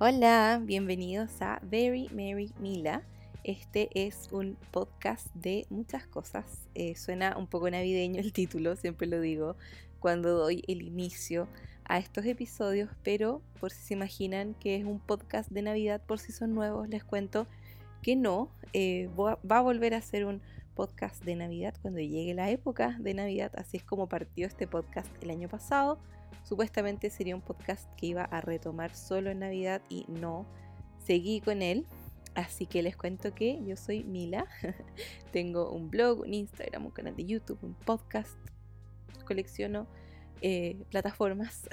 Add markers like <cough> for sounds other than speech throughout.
Hola, bienvenidos a Very Mary Mila. Este es un podcast de muchas cosas. Eh, suena un poco navideño el título, siempre lo digo cuando doy el inicio a estos episodios, pero por si se imaginan que es un podcast de Navidad, por si son nuevos, les cuento que no, eh, va a volver a ser un podcast de Navidad cuando llegue la época de Navidad, así es como partió este podcast el año pasado. Supuestamente sería un podcast que iba a retomar solo en Navidad y no seguí con él. Así que les cuento que yo soy Mila, <laughs> tengo un blog, un Instagram, un canal de YouTube, un podcast, colecciono eh, plataformas. <laughs>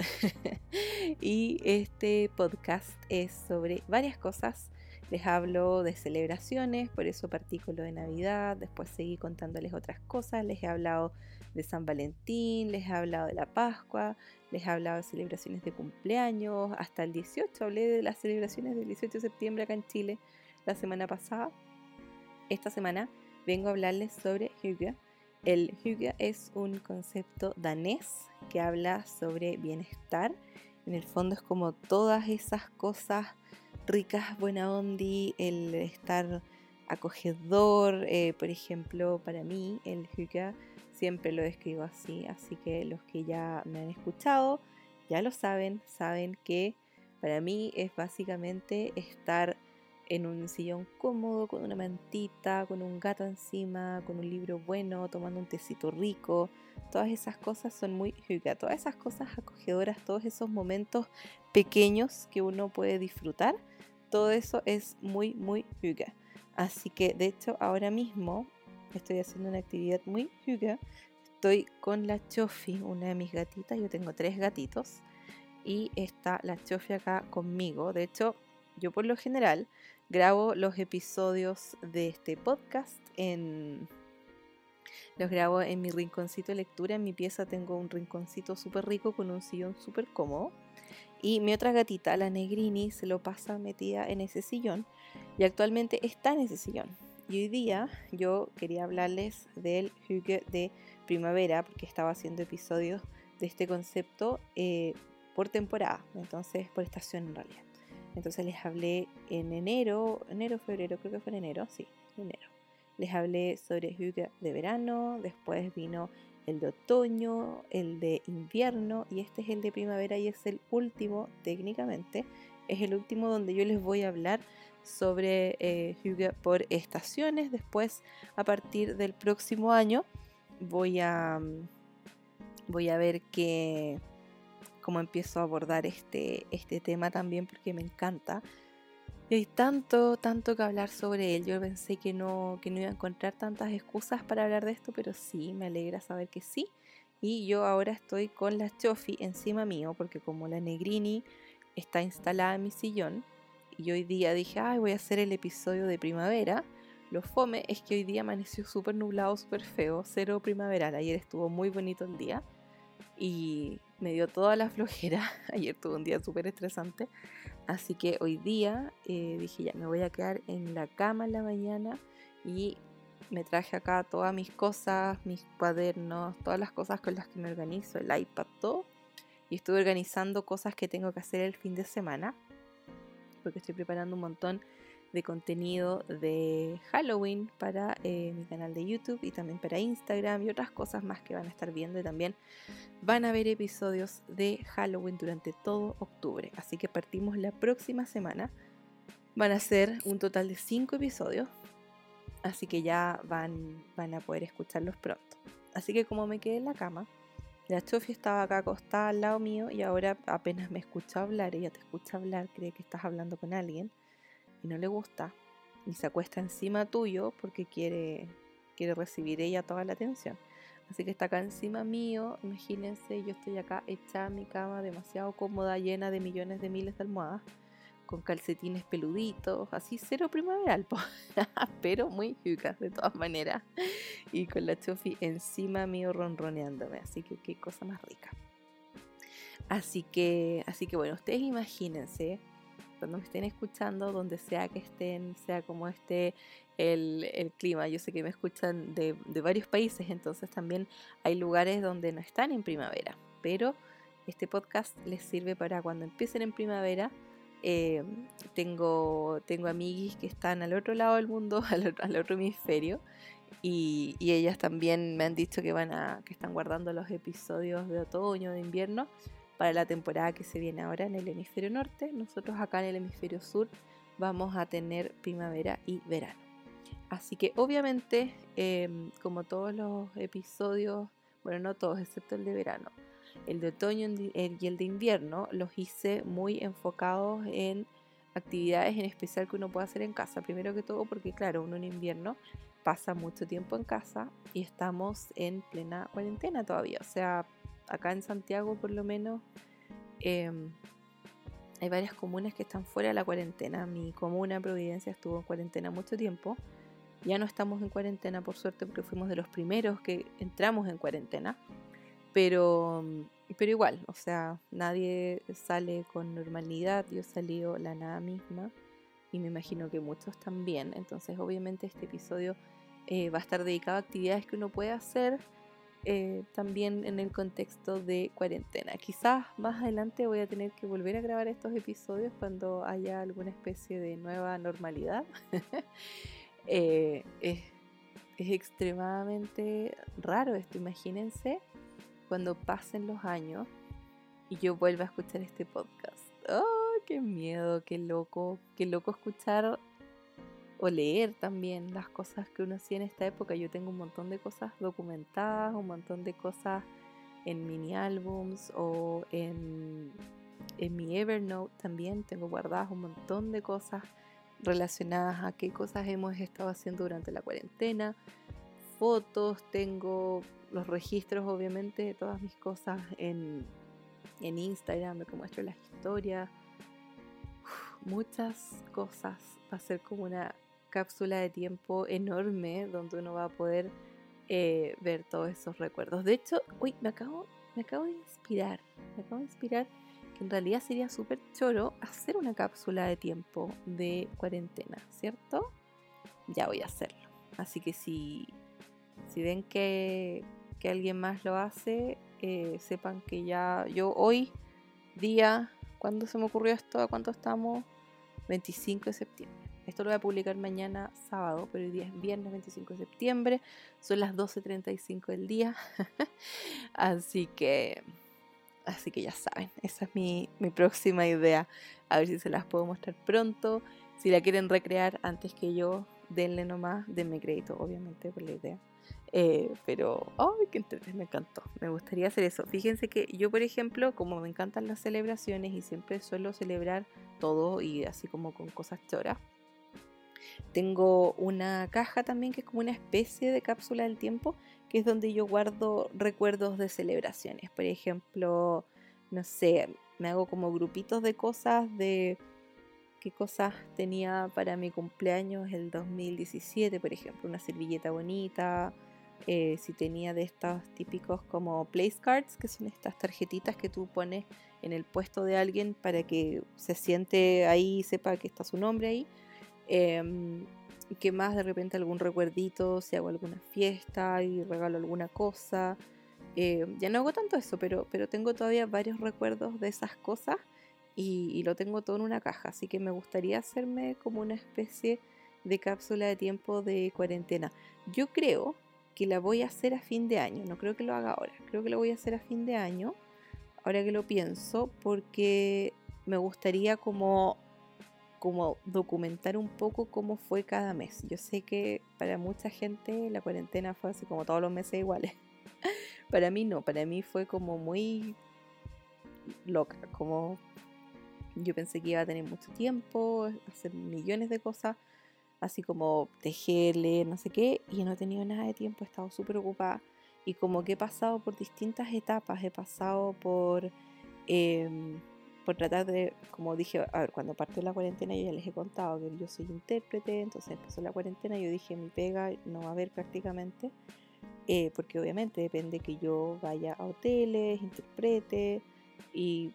Y este podcast es sobre varias cosas. Les hablo de celebraciones, por eso partí de Navidad, después seguí contándoles otras cosas, les he hablado de San Valentín, les he hablado de la Pascua, les he hablado de celebraciones de cumpleaños, hasta el 18 hablé de las celebraciones del 18 de septiembre acá en Chile la semana pasada. Esta semana vengo a hablarles sobre Hygge. El Hygge es un concepto danés que habla sobre bienestar. En el fondo es como todas esas cosas ricas, buena ondi, el estar acogedor, eh, por ejemplo, para mí el hygge siempre lo describo así, así que los que ya me han escuchado ya lo saben, saben que para mí es básicamente estar en un sillón cómodo, con una mantita, con un gato encima, con un libro bueno, tomando un tecito rico. Todas esas cosas son muy <laughs> hygge, todas esas cosas acogedoras, todos esos momentos pequeños que uno puede disfrutar todo eso es muy, muy. Así que de hecho ahora mismo estoy haciendo una actividad muy hygge. Estoy con la Chofi, una de mis gatitas. Yo tengo tres gatitos. Y está la Chofi acá conmigo. De hecho, yo por lo general grabo los episodios de este podcast en... Los grabo en mi rinconcito de lectura. En mi pieza tengo un rinconcito súper rico con un sillón súper cómodo. Y mi otra gatita, la Negrini, se lo pasa metida en ese sillón y actualmente está en ese sillón. Y hoy día yo quería hablarles del hygge de primavera porque estaba haciendo episodios de este concepto eh, por temporada, entonces por estación en realidad. Entonces les hablé en enero, enero, febrero, creo que fue en enero, sí, enero. Les hablé sobre hygge de verano, después vino el de otoño, el de invierno y este es el de primavera y es el último técnicamente. Es el último donde yo les voy a hablar sobre eh, por estaciones. Después, a partir del próximo año, voy a, mm, voy a ver que, cómo empiezo a abordar este, este tema también porque me encanta hay tanto, tanto que hablar sobre él. Yo pensé que no, que no iba a encontrar tantas excusas para hablar de esto, pero sí, me alegra saber que sí. Y yo ahora estoy con la Chofi encima mío, porque como la Negrini está instalada en mi sillón, y hoy día dije, ay, voy a hacer el episodio de primavera. Lo fome es que hoy día amaneció súper nublado, súper feo, cero primaveral. Ayer estuvo muy bonito el día y me dio toda la flojera. <laughs> Ayer tuve un día súper estresante. Así que hoy día eh, dije ya, me voy a quedar en la cama en la mañana y me traje acá todas mis cosas, mis cuadernos, todas las cosas con las que me organizo, el iPad, todo. Y estuve organizando cosas que tengo que hacer el fin de semana, porque estoy preparando un montón de contenido de Halloween para eh, mi canal de YouTube y también para Instagram y otras cosas más que van a estar viendo y también van a haber episodios de Halloween durante todo octubre. Así que partimos la próxima semana. Van a ser un total de 5 episodios. Así que ya van, van a poder escucharlos pronto. Así que como me quedé en la cama, la Chofi estaba acá acostada al lado mío y ahora apenas me escucha hablar, ella te escucha hablar, cree que estás hablando con alguien y no le gusta y se acuesta encima tuyo porque quiere, quiere recibir ella toda la atención. Así que está acá encima mío, imagínense, yo estoy acá hecha en mi cama demasiado cómoda, llena de millones de miles de almohadas, con calcetines peluditos, así cero primaveral, <laughs> pero muy yucas de todas maneras, y con la chofi encima mío ronroneándome, así que qué cosa más rica. Así que, así que bueno, ustedes imagínense cuando me estén escuchando, donde sea que estén, sea como esté el, clima. Yo sé que me escuchan de, varios países, entonces también hay lugares donde no están en primavera, pero este podcast les sirve para cuando empiecen en primavera Eh, tengo, tengo amiguis que están al otro lado del mundo, <laughs> al, otro hemisferio, y, ellas también me han dicho que van a, que están guardando los episodios de otoño, de invierno, para la temporada que se viene ahora en el hemisferio norte. Nosotros acá en el hemisferio sur vamos a tener primavera y verano. Así que obviamente, em, como todos los episodios, bueno, no todos, excepto el de verano, el de otoño y el de invierno, los hice muy enfocados en actividades en especial que uno puede hacer en casa. Primero que todo porque, claro, uno en invierno pasa mucho tiempo en casa y estamos en plena cuarentena todavía. O sea, acá en Santiago por lo menos em, hay varias comunas que están fuera de la cuarentena. Mi comuna Providencia estuvo en cuarentena mucho tiempo. Ya no estamos en cuarentena por suerte porque fuimos de los primeros que entramos en cuarentena. Pero, pero igual, o sea, nadie sale con normalidad. Yo salí la nada misma y me imagino que muchos también. Entonces obviamente este episodio eh, va a estar dedicado a actividades que uno puede hacer eh, también en el contexto de cuarentena. Quizás más adelante voy a tener que volver a grabar estos episodios cuando haya alguna especie de nueva normalidad. <laughs> Eh, es, extremadamente raro esto, imagínense cuando pasen los años y yo vuelva a escuchar este podcast. ¡Oh, qué miedo, qué loco! Qué loco escuchar o leer también las cosas que uno hacía en esta época. Yo tengo un montón de cosas documentadas, un montón de cosas en mini álbums o en, en mi Evernote también. Tengo guardadas un montón de cosas relacionadas a qué cosas hemos estado haciendo durante la cuarentena. Fotos, tengo los registros obviamente de todas mis cosas en, en Instagram, de cómo muestro las historias. muchas cosas. Va a ser como una cápsula de tiempo enorme donde uno va a poder eh, ver todos esos recuerdos. De hecho, uy, me acabo, me acabo de inspirar, me acabo de inspirar que en realidad sería súper choro hacer una cápsula de tiempo de cuarentena, ¿cierto? Ya voy a hacerlo. Así que si, si ven que, que alguien más lo hace, eh, sepan que ya yo hoy, día, ¿cuándo se me ocurrió esto? ¿A cuánto estamos? 25 de septiembre. Esto lo voy a publicar mañana sábado, pero hoy día es viernes 25 de septiembre. Son las 12.35 del día. <laughs> así que. Así que ya saben, esa es mi, mi próxima idea. A ver si se las puedo mostrar pronto. Si la quieren recrear antes que yo, denle nomás, denme crédito, obviamente, por la idea. Eh, pero, ¡ay, qué interesante! Me encantó. Me gustaría hacer eso. Fíjense que yo, por ejemplo, como me encantan las celebraciones y siempre suelo celebrar todo y así como con cosas choras, tengo una caja también que es como una especie de cápsula del tiempo, que es donde yo guardo recuerdos de celebraciones. Por ejemplo, no sé, me hago como grupitos de cosas de qué cosas tenía para mi cumpleaños el 2017, por ejemplo, una servilleta bonita, eh, si tenía de estos típicos como place cards, que son estas tarjetitas que tú pones en el puesto de alguien para que se siente ahí y sepa que está su nombre ahí. Eh, que más de repente algún recuerdito, si hago alguna fiesta y regalo alguna cosa. Em, ya no hago tanto eso, pero, pero tengo todavía varios recuerdos de esas cosas y, lo tengo todo en una caja. Así que me gustaría hacerme como una especie de cápsula de tiempo de cuarentena. Yo creo que la voy a hacer a fin de año, no creo que lo haga ahora, creo que lo voy a hacer a fin de año, ahora que lo pienso, porque me gustaría como como documentar un poco cómo fue cada mes. Yo sé que para mucha gente la cuarentena fue así como todos los meses iguales. <laughs> para mí no, para mí fue como muy loca, como yo pensé que iba a tener mucho tiempo, hacer millones de cosas, así como tejer, leer, no sé qué, y no he tenido nada de tiempo, he estado súper ocupada. Y como que he pasado por distintas etapas, he pasado por... Em, por tratar de, como dije, a ver, cuando partió la cuarentena yo ya les he contado que yo soy intérprete, entonces empezó la cuarentena, yo dije mi pega no va a haber prácticamente, eh, porque obviamente depende que yo vaya a hoteles, interprete, y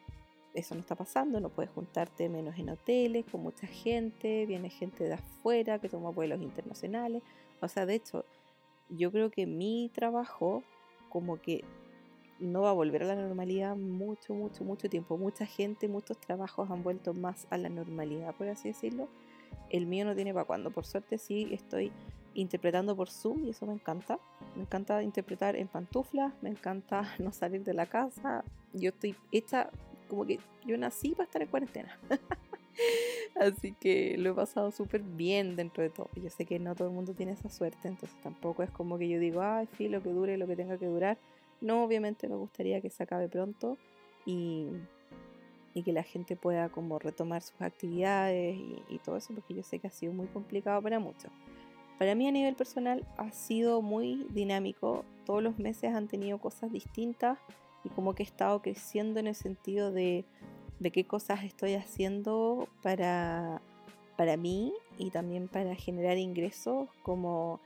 eso no está pasando, no puedes juntarte menos en hoteles con mucha gente, viene gente de afuera que toma vuelos internacionales, o sea, de hecho, yo creo que mi trabajo como que no va a volver a la normalidad mucho, mucho, mucho tiempo. Mucha gente, muchos trabajos han vuelto más a la normalidad, por así decirlo. El mío no tiene para cuándo. Por suerte sí estoy interpretando por Zoom y eso me encanta. Me encanta interpretar en pantuflas, me encanta <laughs> no salir de la casa. Yo estoy hecha como que yo nací para estar en cuarentena. <laughs> Así que lo he pasado súper bien dentro de todo. Yo sé que no todo el mundo tiene esa suerte, entonces tampoco es como que yo digo, ay, sí, lo que dure, lo que tenga que durar. No, obviamente me gustaría que se acabe pronto y, y que la gente pueda como retomar sus actividades y, y todo eso, porque yo sé que ha sido muy complicado para muchos. Para mí a nivel personal ha sido muy dinámico. Todos los meses han tenido cosas distintas y como que he estado creciendo en el sentido de, de qué cosas estoy haciendo para, para mí y también para generar ingresos, como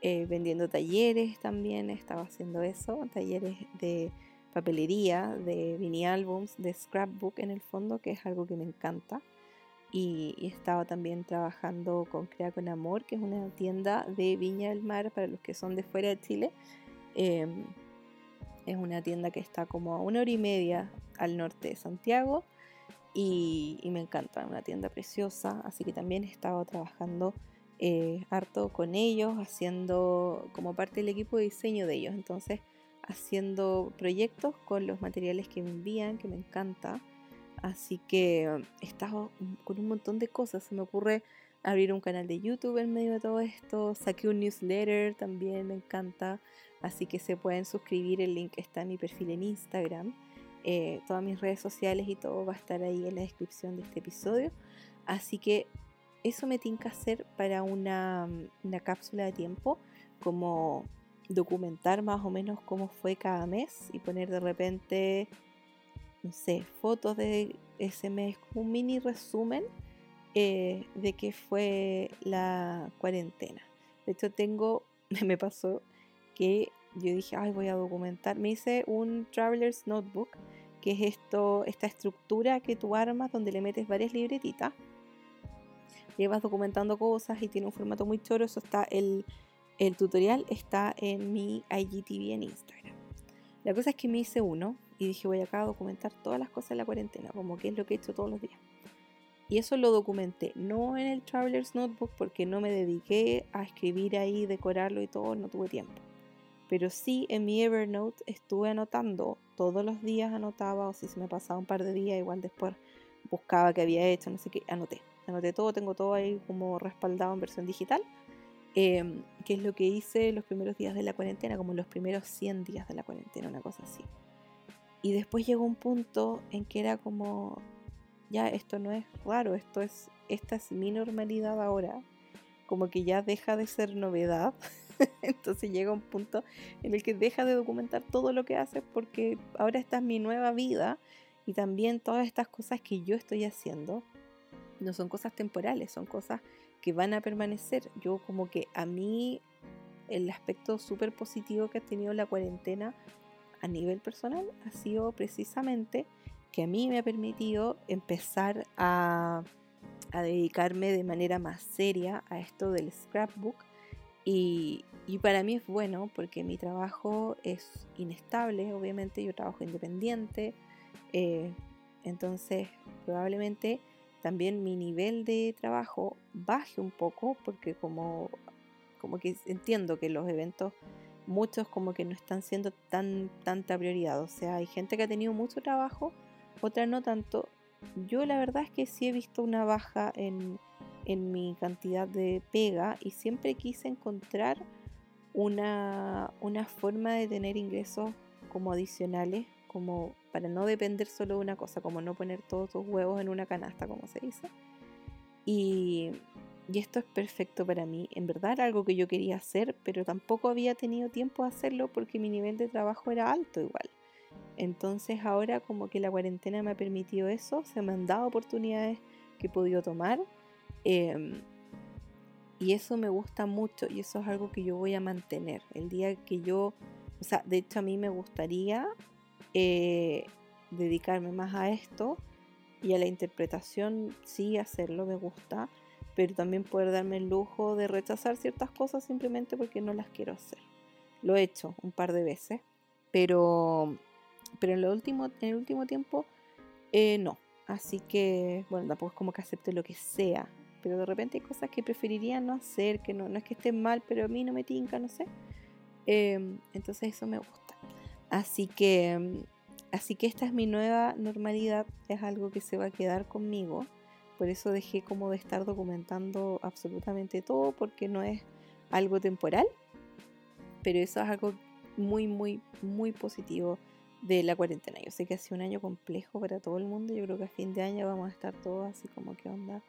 eh, vendiendo talleres también, estaba haciendo eso, talleres de papelería, de mini álbums, de scrapbook en el fondo, que es algo que me encanta. Y, estaba también trabajando con Crea con Amor, que es una tienda de Viña del Mar para los que son de fuera de Chile. Em, es una tienda que está como a una hora y media al norte de Santiago y, me encanta, una tienda preciosa, así que también he estado trabajando eh, harto con ellos, haciendo como parte del equipo de diseño de ellos, entonces haciendo proyectos con los materiales que me envían, que me encanta. Así que he con un montón de cosas. Se me ocurre abrir un canal de YouTube en medio de todo esto. Saqué un newsletter también, me encanta. Así que se pueden suscribir, el link está en mi perfil en Instagram. Eh, todas mis redes sociales y todo va a estar ahí en la descripción de este episodio. Así que eso me tiene que hacer para una, una cápsula de tiempo, como documentar más o menos cómo fue cada mes y poner de repente, no sé, fotos de ese mes, como un mini resumen eh, de qué fue la cuarentena. De hecho, tengo, <laughs> me pasó que yo dije, ay, voy a documentar. Me hice un Traveler's Notebook, que es esto, esta estructura que tú armas donde le metes varias libretitas. Y vas documentando cosas y tiene un formato muy choro. Eso está, el, el tutorial está en mi IGTV en Instagram. La cosa es que me hice uno y dije, voy acá a documentar todas las cosas de la cuarentena, como que es lo que he hecho todos los días. Y eso lo documenté, no en el Traveler's Notebook porque no me dediqué a escribir ahí, decorarlo y todo, no tuve tiempo. Pero sí en mi Evernote estuve anotando, todos los días anotaba, o si se me pasaba un par de días, igual después buscaba qué había hecho, no sé qué, anoté. Anoté todo, tengo todo ahí como respaldado en versión digital, em, que es lo que hice los primeros días de la cuarentena, como los primeros 100 días de la cuarentena, una cosa así. Y después llegó un punto en que era como, ya esto no es raro, esto es, esta es mi normalidad ahora, como que ya deja de ser novedad <laughs> <laughs> Entonces llega un punto en el que deja de documentar todo lo que hace porque ahora esta es mi nueva vida y también todas estas cosas que yo estoy haciendo no son cosas temporales, son cosas que van a permanecer. Yo como que a mí el aspecto súper positivo que ha tenido la cuarentena a nivel personal ha sido precisamente que a mí me ha permitido empezar a, a dedicarme de manera más seria a esto del scrapbook y, para mí es bueno porque mi trabajo es inestable, obviamente yo trabajo independiente, eh, entonces probablemente también mi nivel de trabajo baje un poco porque como, como que entiendo que los eventos muchos como que no están siendo tan tanta prioridad, o sea, hay gente que ha tenido mucho trabajo, otra no tanto. Yo la verdad es que sí he visto una baja en, en mi cantidad de pega y siempre quise encontrar una, una forma de tener ingresos como adicionales, como para no depender solo de una cosa, como no poner todos tus huevos en una canasta, como se dice. Y, y esto es perfecto para mí. En verdad era algo que yo quería hacer, pero tampoco había tenido tiempo de hacerlo porque mi nivel de trabajo era alto igual. Entonces ahora como que la cuarentena me ha permitido eso, se me han dado oportunidades que he podido tomar Em, y eso me gusta mucho y eso es algo que yo voy a mantener. El día que yo, o sea, de hecho a mí me gustaría eh, dedicarme más a esto y a la interpretación, sí hacerlo, me gusta, pero también poder darme el lujo de rechazar ciertas cosas simplemente porque no las quiero hacer. Lo he hecho un par de veces, pero pero en, lo último, en el último tiempo eh, no. Así que, bueno, tampoco es como que acepte lo que sea, pero de repente hay cosas que preferiría no hacer, que no, no es que estén mal, pero a mí no me tinca, no sé. Em, entonces eso me gusta. Así que, em, así que esta es mi nueva normalidad, es algo que se va a quedar conmigo. Por eso dejé como de estar documentando absolutamente todo, porque no es algo temporal, pero eso es algo muy, muy, muy positivo de la cuarentena. Yo sé que ha sido un año complejo para todo el mundo. Yo creo que a fin de año vamos a estar todos así como, ¿qué onda?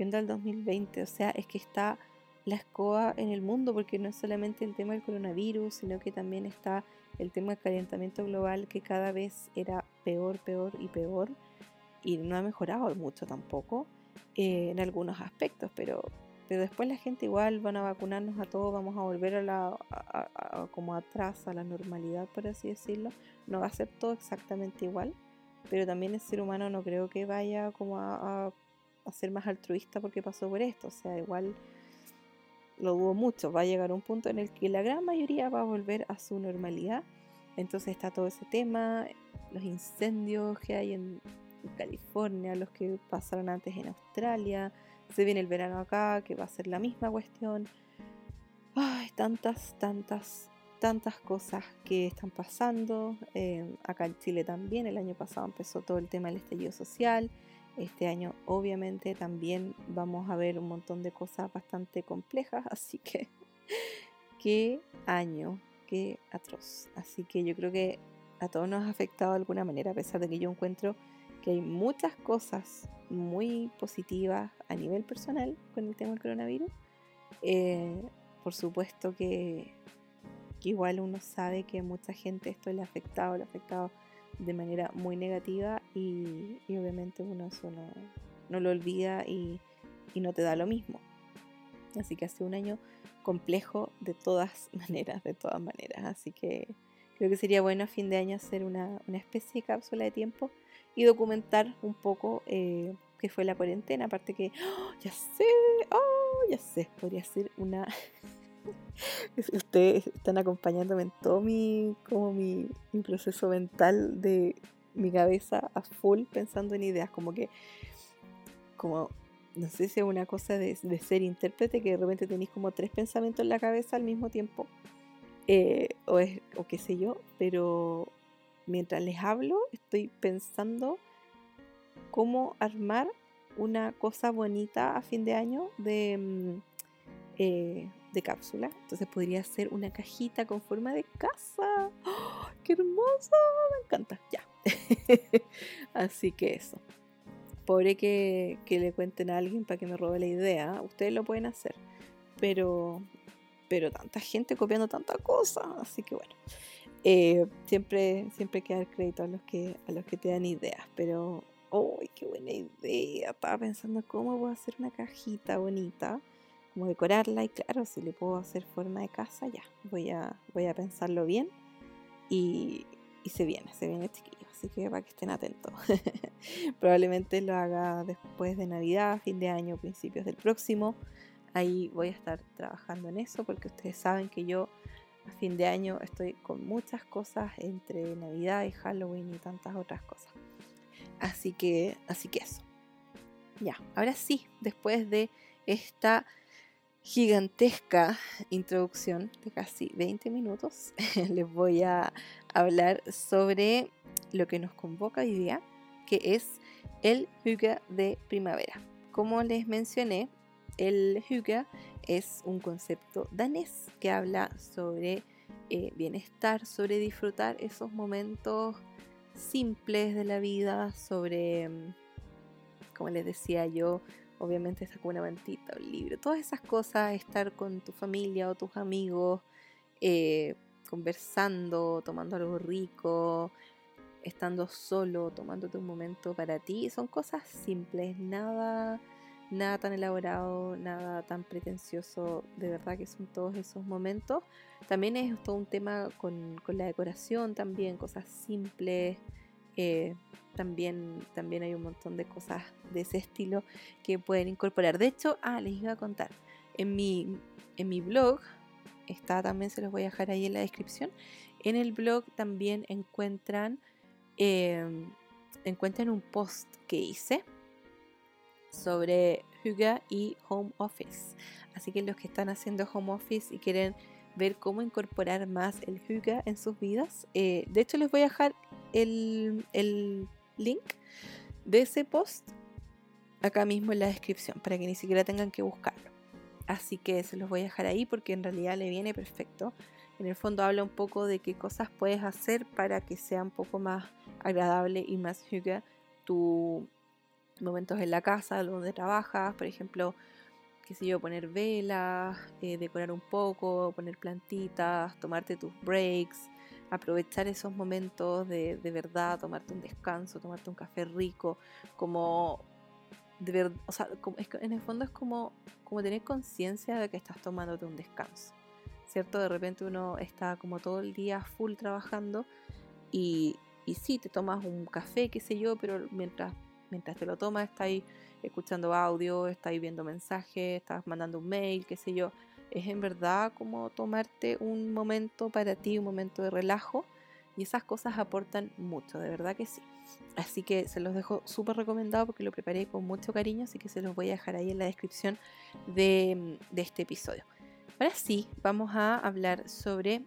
¿Qué onda el 2020? O sea, es que está la escoba en el mundo porque no es solamente el tema del coronavirus, sino que también está el tema del calentamiento global que cada vez era peor, peor y peor. Y no ha mejorado mucho tampoco eh, en algunos aspectos, pero pero después la gente igual van a vacunarnos a todos, vamos a volver a la como atrás a la normalidad, por así decirlo. No va a ser todo exactamente igual, pero también el ser humano no creo que vaya como a, ser más altruista porque pasó por esto, o sea, igual lo dudo mucho, va a llegar un punto en el que la gran mayoría va a volver a su normalidad. Entonces está todo ese tema, los incendios que hay en California, los que pasaron antes en Australia, se viene el verano acá, que va a ser la misma cuestión. Ay, tantas, tantas, tantas cosas que están pasando. Em, acá en Chile también, el año pasado empezó todo el tema del estallido social. Este año obviamente también vamos a ver un montón de cosas bastante complejas, <laughs> así que qué año, qué atroz. Así que yo creo que a todos nos ha afectado de alguna manera, a pesar de que yo encuentro que hay muchas cosas muy positivas a nivel personal con el tema del coronavirus. Eh, por supuesto que, igual uno sabe que mucha gente esto le ha afectado, le ha afectado de manera muy negativa y, obviamente uno eso no, lo olvida y, no te da lo mismo. Así que hace un año complejo de todas <laughs> maneras, de todas maneras. Así que creo que sería bueno a fin de año hacer una, una especie de cápsula de tiempo y documentar un poco eh, qué fue la cuarentena. Aparte que, ¡oh, ya sé, oh, ya sé, podría ser una... <laughs> Ustedes están acompañándome en todo mi, como mi, proceso mental de mi cabeza a full pensando en ideas, como que, como, no sé si es una cosa de, ser intérprete, que de repente tenéis como tres pensamientos en la cabeza al mismo tiempo, eh, o, es, o qué sé yo, pero mientras les hablo, estoy pensando cómo armar una cosa bonita a fin de año de, mm, eh, de cápsula. Entonces podría ser una cajita con forma de casa. ¡Oh, ¡Qué hermoso! Me encanta. Ya. <laughs> Así que eso. Pobre que, que, le cuenten a alguien para que me robe la idea. Ustedes lo pueden hacer. Pero, pero tanta gente copiando tanta cosa. Así que bueno. Eh, siempre, siempre hay que dar crédito a los que, a los que te dan ideas, pero ¡ay, qué buena idea! Estaba pensando cómo voy a hacer una cajita bonita, cómo decorarla, y claro, si le puedo hacer forma de casa, ya, voy a, voy a pensarlo bien y, y se viene, se viene chiquillo, así que para que estén atentos. <laughs> Probablemente lo haga después de Navidad, fin de año, principios del próximo. Ahí voy a estar trabajando en eso porque ustedes saben que yo a fin de año estoy con muchas cosas entre Navidad y Halloween y tantas otras cosas. Así que, así que eso. Ya, ahora sí, después de esta gigantesca introducción de casi 20 minutos, <laughs> les voy a hablar sobre lo que nos convoca hoy día, que es el Hygge de primavera. Como les mencioné, el Hygge es un concepto danés que habla sobre eh, bienestar, sobre disfrutar esos momentos simples de la vida, sobre, mm, como les decía yo, obviamente estar con una mantita, un libro, todas esas cosas, estar con tu familia o tus amigos, eh, conversando, tomando algo rico, estando solo, tomándote un momento para ti, son cosas simples, nada nada tan elaborado, nada tan pretencioso, de verdad que son todos esos momentos. También es todo un tema con, la decoración, también cosas simples. Eh, también, también hay un montón de cosas de ese estilo que pueden incorporar. De hecho, ah, les iba a contar, en mi, en mi blog, está también se los voy a dejar ahí en la descripción, en el blog también encuentran em, encuentren un post que hice sobre Huga y Home Office. Así que los que están haciendo Home Office y quieren ver cómo incorporar más el Huga en sus vidas, eh, de hecho les voy a dejar el, el link de ese post acá mismo en la descripción para que ni siquiera tengan que buscarlo. Así que se los voy a dejar ahí porque en realidad le viene perfecto. En el fondo habla un poco de qué cosas puedes hacer para que sea un poco más agradable y más huga tu momentos en la casa donde trabajas, por ejemplo, qué sé yo, poner velas, eh, decorar un poco, poner plantitas, tomarte tus breaks, aprovechar esos momentos de, de verdad, tomarte un descanso, tomarte un café rico, como de verdad, o sea, en el fondo es como, como tener conciencia de que estás tomándote un descanso, ¿cierto? De repente uno está como todo el día full trabajando y, y sí, te tomas un café, qué sé yo, pero mientras, mientras te lo tomas estás ahí escuchando audio, estás viendo mensajes, estás mandando un mail, qué sé yo. Es en verdad como tomarte un momento para ti, un momento de relajo y esas cosas aportan mucho, de verdad que sí. Así que se los dejo súper recomendado porque lo preparé con mucho cariño, así que se los voy a dejar ahí en la descripción de, este episodio. Ahora sí, vamos a hablar sobre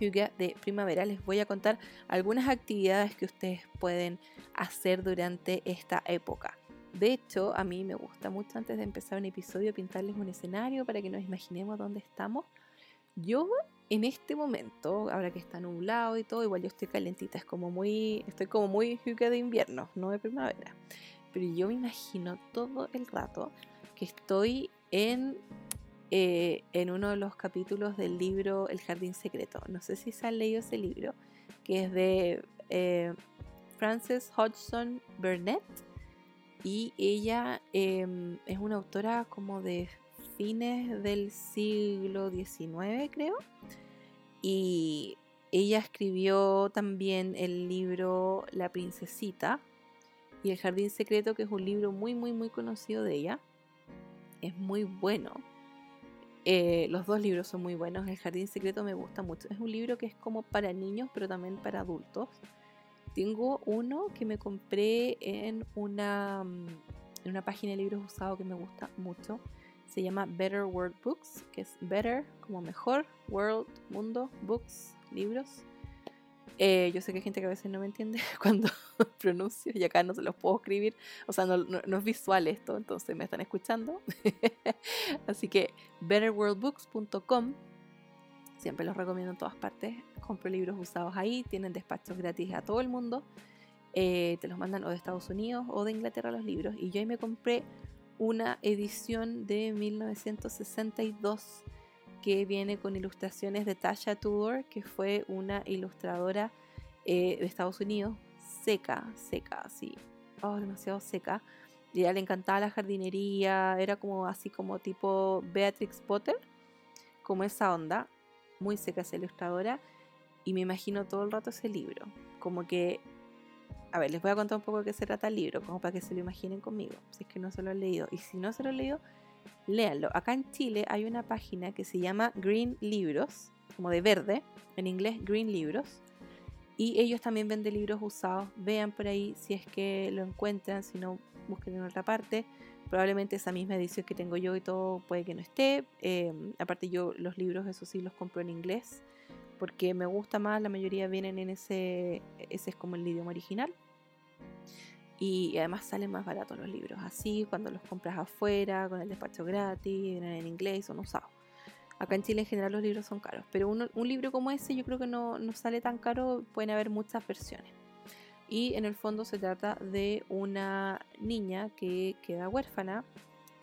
Huga de primavera. Les voy a contar algunas actividades que ustedes pueden hacer durante esta época. De hecho, a mí me gusta mucho antes de empezar un episodio pintarles un escenario para que nos imaginemos dónde estamos. Yo en este momento, ahora que está nublado y todo, igual yo estoy calentita, es como muy, estoy como muy juca de invierno, no de primavera. Pero yo me imagino todo el rato que estoy en, eh, en uno de los capítulos del libro El Jardín Secreto. No sé si se han leído ese libro, que es de eh, Frances Hodgson Burnett. Y ella em, es una autora como de fines del siglo XIX, creo. Y ella escribió también el libro La Princesita y El Jardín Secreto, que es un libro muy, muy, muy conocido de ella. Es muy bueno. Eh, los dos libros son muy buenos. El Jardín Secreto me gusta mucho. Es un libro que es como para niños, pero también para adultos. Tengo uno que me compré en una, mm, en una página de libros usados que me gusta mucho se llama Better World Books, que es Better como mejor, World, mundo, books, libros. Eh, yo sé que hay gente que a veces no me entiende <laughs> cuando <laughs> pronuncio y acá no se los puedo escribir. O sea, no, no, es visual esto, entonces me están escuchando. <laughs> Así que betterworldbooks.com. Siempre los recomiendo en todas partes. Compro libros usados ahí. Tienen despachos gratis a todo el mundo. Eh, te los mandan o de Estados Unidos o de Inglaterra los libros. Y yo ahí me compré una edición de 1962 que viene con ilustraciones de Tasha Tudor, que fue una ilustradora eh, de Estados Unidos, seca, seca, así, oh, demasiado seca. Y ella le encantaba la jardinería, era como así como tipo Beatrix Potter, como esa onda, muy seca esa ilustradora. Y me imagino todo el rato ese libro, como que a ver, les voy a contar un poco de qué se trata el libro, como para que se lo imaginen conmigo, si es que no se lo han leído. Y si no se lo han leído, léanlo. Acá en Chile hay una página que se llama Green Libros, como de verde, en inglés Green Libros. Y ellos también venden libros usados. Vean por ahí si es que lo encuentran, si no, busquen en otra parte. Probablemente esa misma edición que tengo yo y todo puede que no esté. Em, aparte yo los libros, eso sí, los compro en inglés porque me gusta más, la mayoría vienen en ese, ese es como el idioma original. Y además salen más baratos los libros. Así, cuando los compras afuera, con el despacho gratis, vienen en inglés, son usados. Acá en Chile en general los libros son caros, pero un libro como ese yo creo que no, no sale tan caro, pueden haber muchas versiones. Y en el fondo se trata de una niña que queda huérfana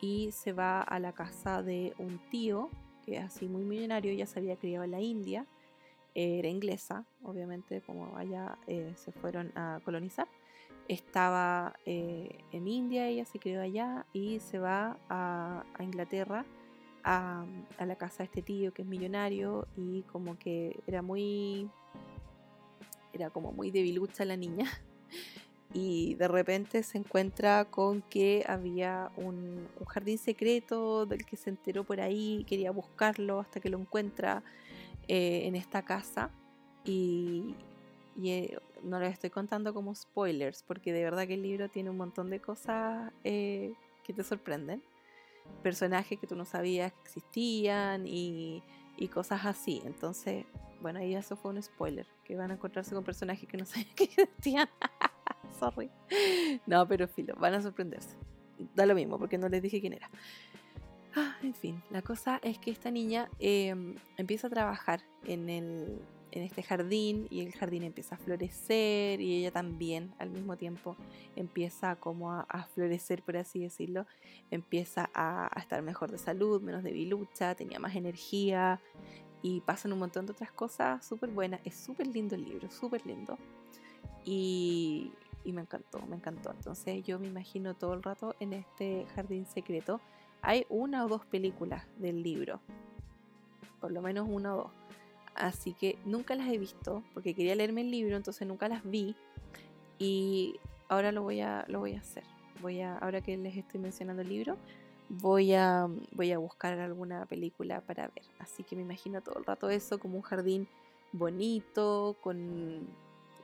y se va a la casa de un tío que es así muy millonario, ya se había criado en la India, era inglesa, obviamente como allá eh, se fueron a colonizar. Estaba eh, en India, ella se quedó allá y se va a, Inglaterra a, la casa de este tío que es millonario y como que era muy era como muy debilucha la niña <laughs> y de repente se encuentra con que había un, jardín secreto del que se enteró por ahí, quería buscarlo hasta que lo encuentra eh, en esta casa y, eh, no les estoy contando como spoilers, porque de verdad que el libro tiene un montón de cosas eh, que te sorprenden. Personajes que tú no sabías que existían y, y cosas así. Entonces, bueno, ahí eso fue un spoiler, que van a encontrarse con personajes que no <laughs> sabían que existían. <laughs> Sorry. No, pero filo, van a sorprenderse. Da lo mismo, porque no les dije quién era. Ah, en fin, la cosa es que esta niña em, empieza a trabajar en, el, en este jardín y el jardín empieza a florecer y ella también al mismo tiempo empieza como a, florecer, por así decirlo, empieza a, a, estar mejor de salud, menos debilucha, tenía más energía y pasan un montón de otras cosas súper buenas. Es súper lindo el libro, súper lindo. Y, y me encantó, me encantó. Entonces yo me imagino todo el rato en este jardín secreto hay una o dos películas del libro, por lo menos una o dos. Así que nunca las he visto porque quería leerme el libro, entonces nunca las vi y ahora lo voy a, lo voy a hacer. Voy a, ahora que les estoy mencionando el libro, voy a, voy a buscar alguna película para ver. Así que me imagino todo el rato eso como un jardín bonito, con,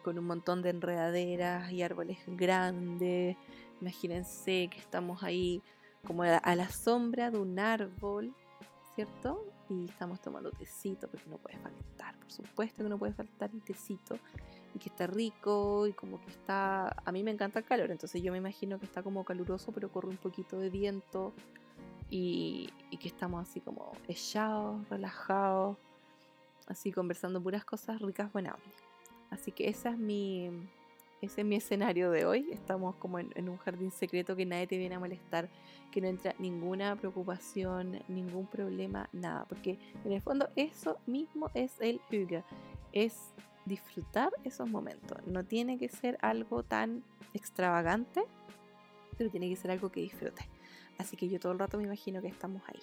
con un montón de enredaderas y árboles grandes. Imagínense que estamos ahí como a la sombra de un árbol, ¿cierto? Y estamos tomando tecito, porque no puede faltar, por supuesto que no puede faltar el tecito, y que está rico, y como que está, a mí me encanta el calor, entonces yo me imagino que está como caluroso, pero corre un poquito de viento, y, que estamos así como echados, relajados, así conversando puras cosas ricas, buenas. Así que esa es mi, ese es mi escenario de hoy. Estamos como en, un jardín secreto que nadie te viene a molestar, que no entra ninguna preocupación, ningún problema, nada. Porque en el fondo eso mismo es el Hüge. Es disfrutar esos momentos. No tiene que ser algo tan extravagante, pero tiene que ser algo que disfrutes. Así que yo todo el rato me imagino que estamos ahí.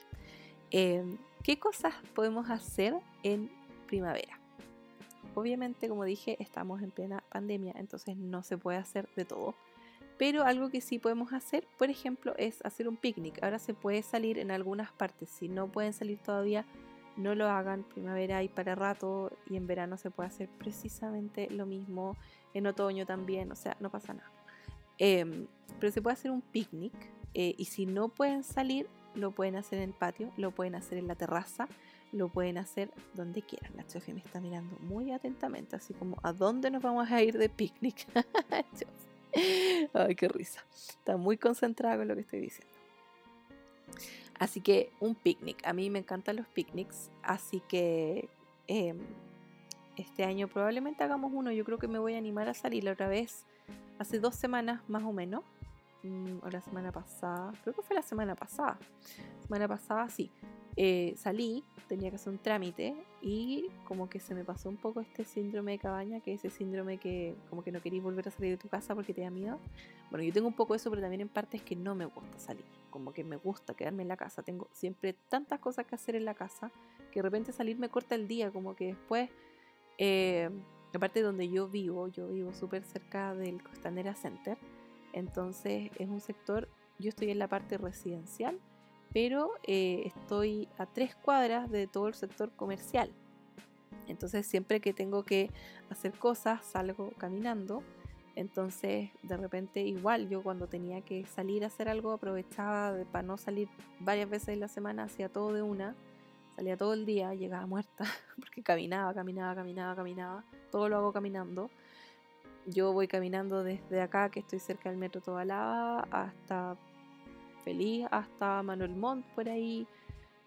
Em, ¿Qué cosas podemos hacer en primavera? Obviamente, como dije, estamos en plena pandemia, entonces no se puede hacer de todo. Pero algo que sí podemos hacer, por ejemplo, es hacer un picnic. Ahora se puede salir en algunas partes. Si no pueden salir todavía, no lo hagan. Primavera hay para rato y en verano se puede hacer precisamente lo mismo. En otoño también, o sea, no pasa nada. Em, pero se puede hacer un picnic eh, y si no pueden salir, lo pueden hacer en el patio, lo pueden hacer en la terraza, lo pueden hacer donde quieran. La Chofi me está mirando muy atentamente, así como a dónde nos vamos a ir de picnic. <laughs> Ay, qué risa. Está muy concentrada con lo que estoy diciendo. Así que un picnic. A mí me encantan los picnics, así que em, este año probablemente hagamos uno. Yo creo que me voy a animar a salir otra vez hace dos semanas más o menos. Mm, o la semana pasada. Creo que fue la semana pasada. Semana pasada, sí. Eh, salí, tenía que hacer un trámite y como que se me pasó un poco este síndrome de cabaña, que es ese síndrome que como que no querías volver a salir de tu casa porque te da miedo. Bueno, yo tengo un poco eso, pero también en parte es que no me gusta salir, como que me gusta quedarme en la casa. Tengo siempre tantas cosas que hacer en la casa que de repente salir me corta el día, como que después, eh, aparte de donde yo vivo, yo vivo súper cerca del Costanera Center, entonces es un sector, yo estoy en la parte residencial pero eh, estoy a tres cuadras de todo el sector comercial. Entonces siempre que tengo que hacer cosas salgo caminando. Entonces de repente igual yo cuando tenía que salir a hacer algo aprovechaba para no salir varias veces en la semana, hacía todo de una. Salía todo el día, llegaba muerta <laughs> porque caminaba, caminaba, caminaba, caminaba. Todo lo hago caminando. Yo voy caminando desde acá, que estoy cerca del metro Toda Lava, hasta feliz hasta Manuel Montt por ahí,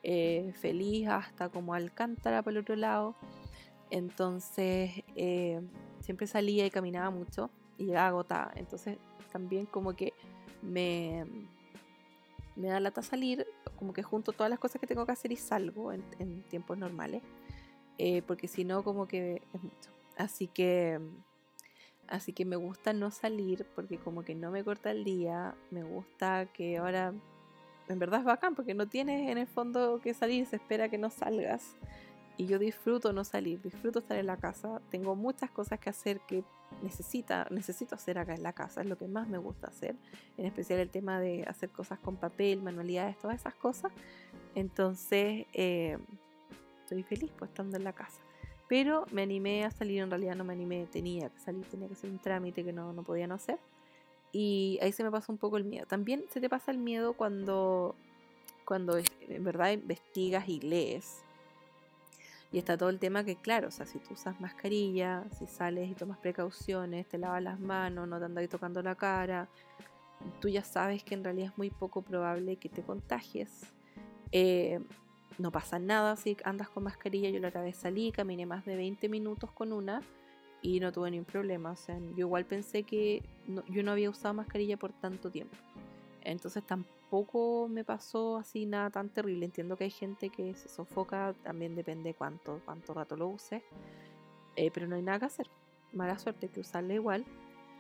eh, feliz hasta como Alcántara por el otro lado. Entonces eh, siempre salía y caminaba mucho y agotada. Entonces también como que me, me da lata salir, como que junto todas las cosas que tengo que hacer y salgo en, tiempos normales. Eh, porque si no como que es mucho. Así que Así que me gusta no salir porque como que no me corta el día. Me gusta que ahora, en verdad es bacán porque no tienes en el fondo que salir, se espera que no salgas. Y yo disfruto no salir, disfruto estar en la casa. Tengo muchas cosas que hacer que necesita, necesito hacer acá en la casa, es lo que más me gusta hacer. En especial el tema de hacer cosas con papel, manualidades, todas esas cosas. Entonces, eh, estoy feliz pues estando en la casa. Pero me animé a salir, en realidad no me animé, tenía que salir, tenía que hacer un trámite que no, no podía no hacer. Y ahí se me pasó un poco el miedo. También se te pasa el miedo cuando, cuando en verdad investigas y lees. Y está todo el tema que, claro, o sea, si tú usas mascarilla, si sales y tomas precauciones, te lavas las manos, no te andas tocando la cara, tú ya sabes que en realidad es muy poco probable que te contagies. Eh, no pasa nada si andas con mascarilla. Yo la otra vez salí, caminé más de 20 minutos con una y no tuve ningún problema. O sea, yo igual pensé que yo no había usado mascarilla por tanto tiempo. Entonces tampoco me pasó así nada tan terrible. Entiendo que hay gente que se sofoca, también depende cuánto, cuánto rato lo use. Eh, pero no hay nada que hacer. Mala suerte que usarla igual.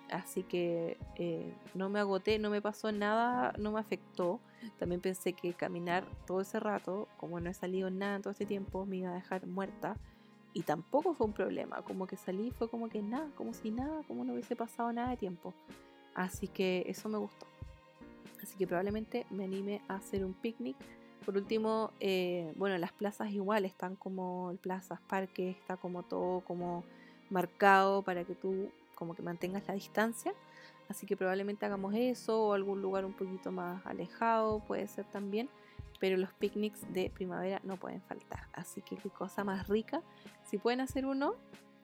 Así que eh, no me agoté, no me pasó nada, no me afectó. También pensé que caminar todo ese rato, como no he salido nada en todo este tiempo, me iba a dejar muerta. Y tampoco fue un problema, como que salí, fue como que nada, como si nada, como no hubiese pasado nada de tiempo. Así que eso me gustó. Así que probablemente me anime a hacer un picnic. Por último, eh, bueno, las plazas igual están como plazas, parques, está como todo como marcado para que tú como que mantengas la distancia. Así que probablemente hagamos eso o algún lugar un poquito más alejado puede ser también. Pero los picnics de primavera no pueden faltar. Así que qué cosa más rica. Si pueden hacer uno,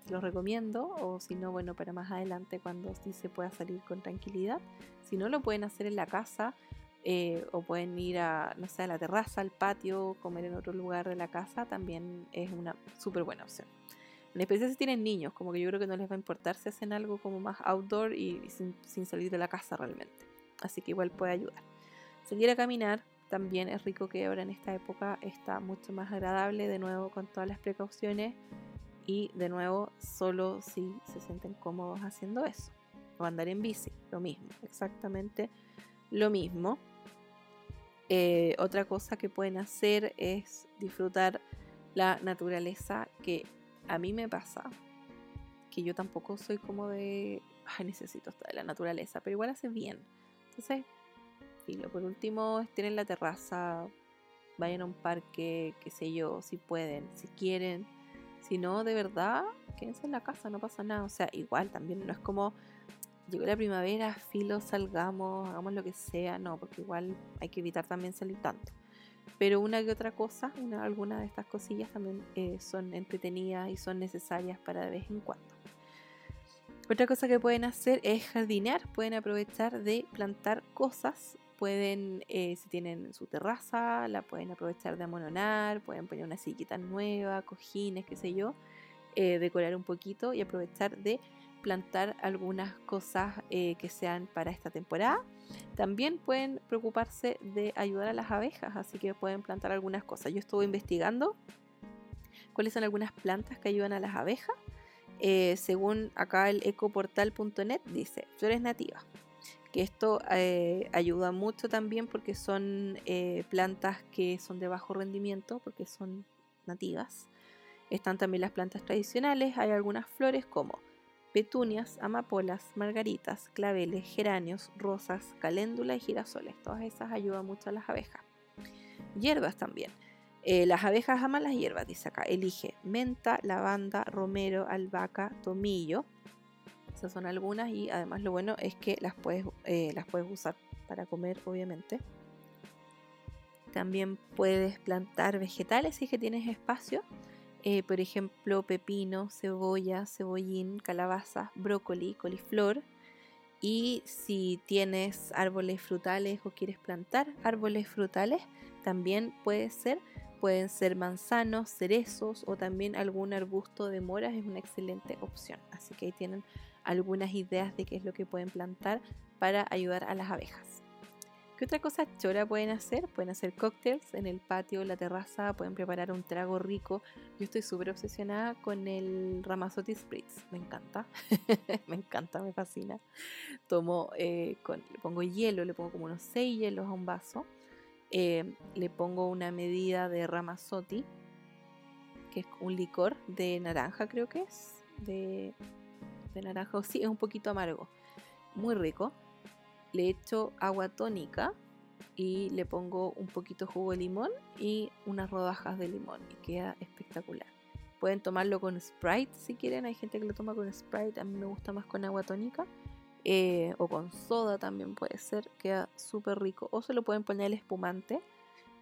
los recomiendo. O si no, bueno, para más adelante cuando sí se pueda salir con tranquilidad. Si no, lo pueden hacer en la casa. Eh, o pueden ir a, no sé, la terraza, al patio, comer en otro lugar de la casa. También es una súper buena opción. En especial si tienen niños, como que yo creo que no les va a importar si hacen algo como más outdoor y, sin, salir de la casa realmente. Así que igual puede ayudar. Salir a caminar también es rico que ahora en esta época está mucho más agradable, de nuevo con todas las precauciones y de nuevo solo si se sienten cómodos haciendo eso. O andar en bici, lo mismo, exactamente lo mismo. Eh, otra cosa que pueden hacer es disfrutar la naturaleza que a mí me pasa que yo tampoco soy como de, ay, necesito estar en la naturaleza, pero igual hace bien. Entonces, lo por último, estén en la terraza, vayan a un parque, qué sé yo, si pueden, si quieren. Si no, de verdad, quédense en la casa, no pasa nada. O sea, igual también no es como llegó la primavera, filo, salgamos, hagamos lo que sea. No, porque igual hay que evitar también salir tanto. Pero una que otra cosa, una, alguna de estas cosillas también eh, son entretenidas y son necesarias para de vez en cuando. Otra cosa que pueden hacer es jardinear, pueden aprovechar de plantar cosas, pueden, eh, si tienen su terraza, la pueden aprovechar de amononar, pueden poner una sillita nueva, cojines, qué sé yo, eh, decorar un poquito y aprovechar de plantar algunas cosas que sean para esta temporada también pueden preocuparse de ayudar a las abejas, así que pueden plantar algunas cosas. Yo estuve investigando cuáles son algunas plantas que ayudan a las abejas. Eh, según acá el ecoportal.net dice flores nativas, que esto eh, ayuda mucho también porque son eh, plantas que son de bajo rendimiento, porque son nativas. Están también las plantas tradicionales, hay algunas flores como petunias, amapolas, margaritas, claveles, geranios, rosas, caléndula y girasoles. Todas esas ayudan mucho a las abejas. Hierbas también. Eh, las abejas aman las hierbas, dice acá. Elige menta, lavanda, romero, albahaca, tomillo. Esas son algunas y además lo bueno es que las puedes, eh, las puedes usar para comer, obviamente. También puedes plantar vegetales si es que tienes espacio. Eh, por ejemplo, pepino, cebolla, cebollín, calabaza, brócoli, coliflor. Y si tienes árboles frutales o quieres plantar árboles frutales, también puede ser. Pueden ser manzanos, cerezos o también algún arbusto de moras es una excelente opción. Así que ahí tienen algunas ideas de qué es lo que pueden plantar para ayudar a las abejas. ¿Qué otra cosa chora pueden hacer? Pueden hacer cócteles en el patio, la terraza, pueden preparar un trago rico. Yo estoy súper obsesionada con el Ramazotti Spritz, me encanta, <laughs> me encanta, me fascina. Tomo, eh, le pongo hielo, le pongo como unos 6 hielos a un vaso, eh, le pongo una medida de Ramazotti, que es un licor de naranja creo que es, de, de naranja, <laughs> sí, es un poquito amargo, muy rico le echo agua tónica y le pongo un poquito jugo de limón y unas rodajas de limón y queda espectacular. Pueden tomarlo con Sprite si quieren. Hay gente que lo toma con Sprite. A mí me gusta más con agua tónica. Eh, o con soda también puede ser. Queda súper rico. O se lo pueden poner el espumante.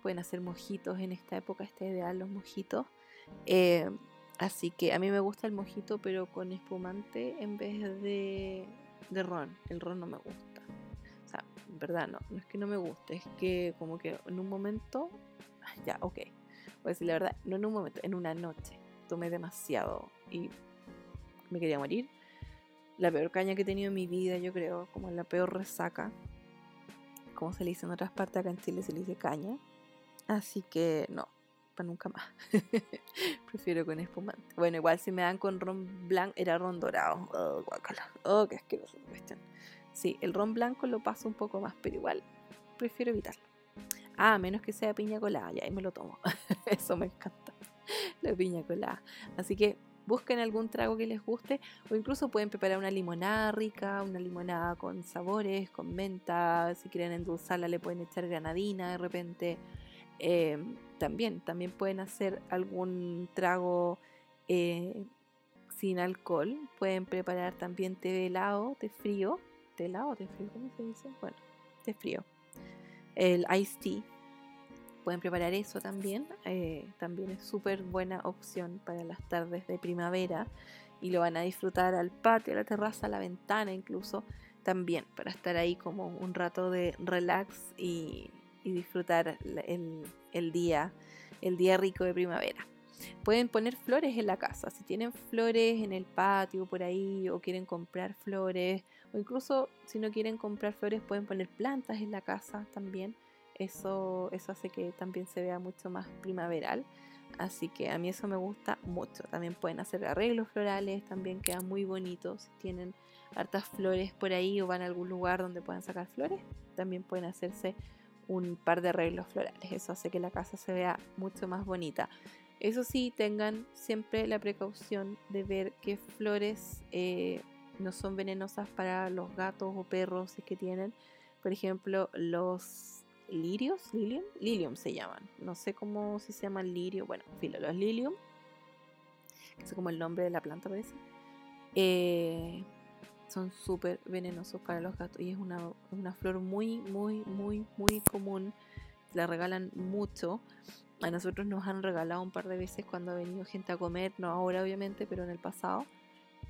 Pueden hacer mojitos en esta época. Está ideal los mojitos. Eh, así que a mí me gusta el mojito, pero con espumante en vez de, ron. El ron no me gusta. O sea, en verdad no. No es que no me guste. Es que como que en un momento... Ah, ya, ok. Voy a decir la verdad. No en un momento. En una noche tomé demasiado y me quería morir. La peor caña que he tenido en mi vida, yo creo, como la peor resaca. Como se le dice en otras partes, acá en Chile se le dice caña. Así que no, para nunca más. <laughs> Prefiero con espumante. Bueno, igual si me dan con ron blanco, era ron dorado. Oh, guacala. Oh, qué asqueroso cuestión. Sí, el ron blanco lo paso un poco más, pero igual prefiero evitarlo. Ah, menos que sea piña colada, ya ahí me lo tomo. <laughs> Eso me encanta. la piña colada. Así que busquen algún trago que les guste o incluso pueden preparar una limonada rica, una limonada con sabores, con menta, si quieren endulzarla le pueden echar granadina de repente. Em, también, también pueden hacer algún trago eh, sin alcohol. Pueden preparar también té de helado, té frío. ¿Té helado, té frío? ¿Cómo se dice? Bueno, té frío. El iced tea pueden preparar eso también. Eh, también es súper buena opción para las tardes de primavera y lo van a disfrutar al patio, a la terraza, a la ventana incluso. También para estar ahí como un rato de relax y, disfrutar el, día, el día rico de primavera. Pueden poner flores en la casa, si tienen flores en el patio por ahí o quieren comprar flores o incluso si no quieren comprar flores pueden poner plantas en la casa también eso, eso hace que también se vea mucho más primaveral. Así que a mí eso me gusta mucho. También pueden hacer arreglos florales, también quedan muy bonitos. Si tienen hartas flores por ahí o van a algún lugar donde puedan sacar flores, también pueden hacerse un par de arreglos florales. Eso hace que la casa se vea mucho más bonita. Eso sí, tengan siempre la precaución de ver qué flores eh, no son venenosas para los gatos o perros que tienen. Por ejemplo, los lirios, lilium, lilium se llaman. No sé cómo si se llaman lirio. Bueno, filo, los lilium, que es como el nombre de la planta parece. Eh, son súper venenosos para los gatos y es una, una, flor muy, muy, muy, muy común. La regalan mucho. A nosotros nos han regalado un par de veces cuando ha venido gente a comer, no ahora obviamente, pero en el pasado.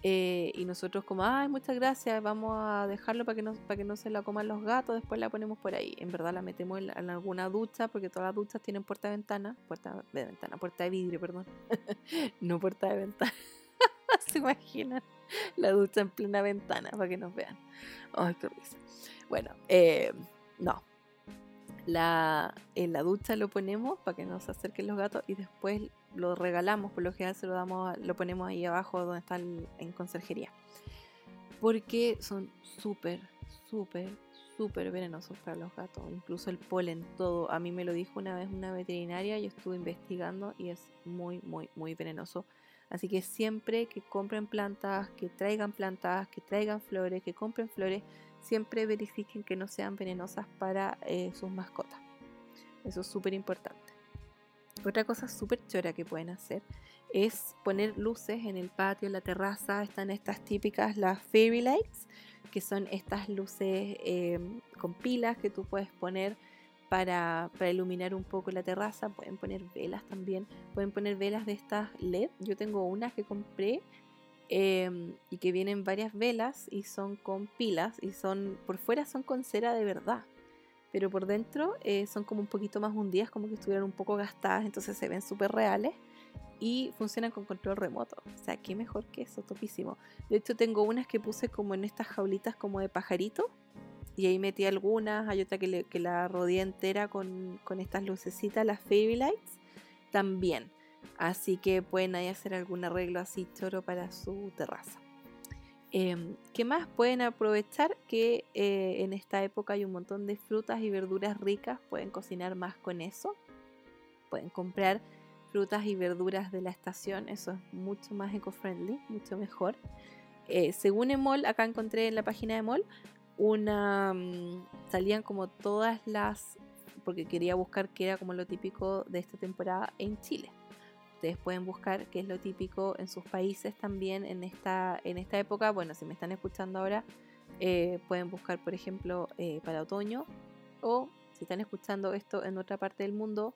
Eh, y nosotros como, ay, muchas gracias, vamos a dejarlo para que, no, para que no se la coman los gatos, después la ponemos por ahí. En verdad la metemos en, alguna ducha, porque todas las duchas tienen puerta de ventana, puerta de ventana, puerta de vidrio, perdón. <laughs> no puerta de ventana. <laughs> ¿Se imaginan? <laughs> La ducha en plena ventana, para que nos vean. Ay, qué risa. Bueno, eh, no, la, en la ducha lo ponemos para que no se acerquen los gatos y después lo regalamos, por lo general se lo damos, lo ponemos ahí abajo donde está en conserjería. Porque son súper, súper, súper venenosos para los gatos. Incluso el polen, todo. A mí me lo dijo una vez una veterinaria, yo estuve investigando y es muy, muy, muy venenoso. Así que siempre que compren plantas, que traigan plantas, que traigan flores, que compren flores, siempre verifiquen que no sean venenosas para eh, sus mascotas. Eso es súper importante. Otra cosa súper chora que pueden hacer es poner luces en el patio, en la terraza. Están estas típicas, las fairy lights, que son estas luces em, con pilas que tú puedes poner para, iluminar un poco la terraza. Pueden poner velas también. Pueden poner velas de estas LED. Yo tengo unas que compré Em, y que vienen varias velas y son con pilas y son por fuera son con cera de verdad pero por dentro eh, son como un poquito más hundidas como que estuvieran un poco gastadas entonces se ven súper reales y funcionan con control remoto o sea qué mejor que eso topísimo de hecho tengo unas que puse como en estas jaulitas como de pajarito y ahí metí algunas hay otra que, la rodeé entera con, con estas lucecitas las fairy lights también Así que pueden ahí hacer algún arreglo así choro para su terraza. Em, ¿Qué más pueden aprovechar? Que eh, en esta época hay un montón de frutas y verduras ricas, pueden cocinar más con eso. Pueden comprar frutas y verduras de la estación, eso es mucho más eco-friendly, mucho mejor. Eh, según Emol, acá encontré en la página de Emol, una, mm, salían como todas las, porque quería buscar qué era como lo típico de esta temporada en Chile ustedes pueden buscar qué es lo típico en sus países también en esta, en esta época. Bueno, si me están escuchando ahora, eh, pueden buscar, por ejemplo, eh, para otoño o si están escuchando esto en otra parte del mundo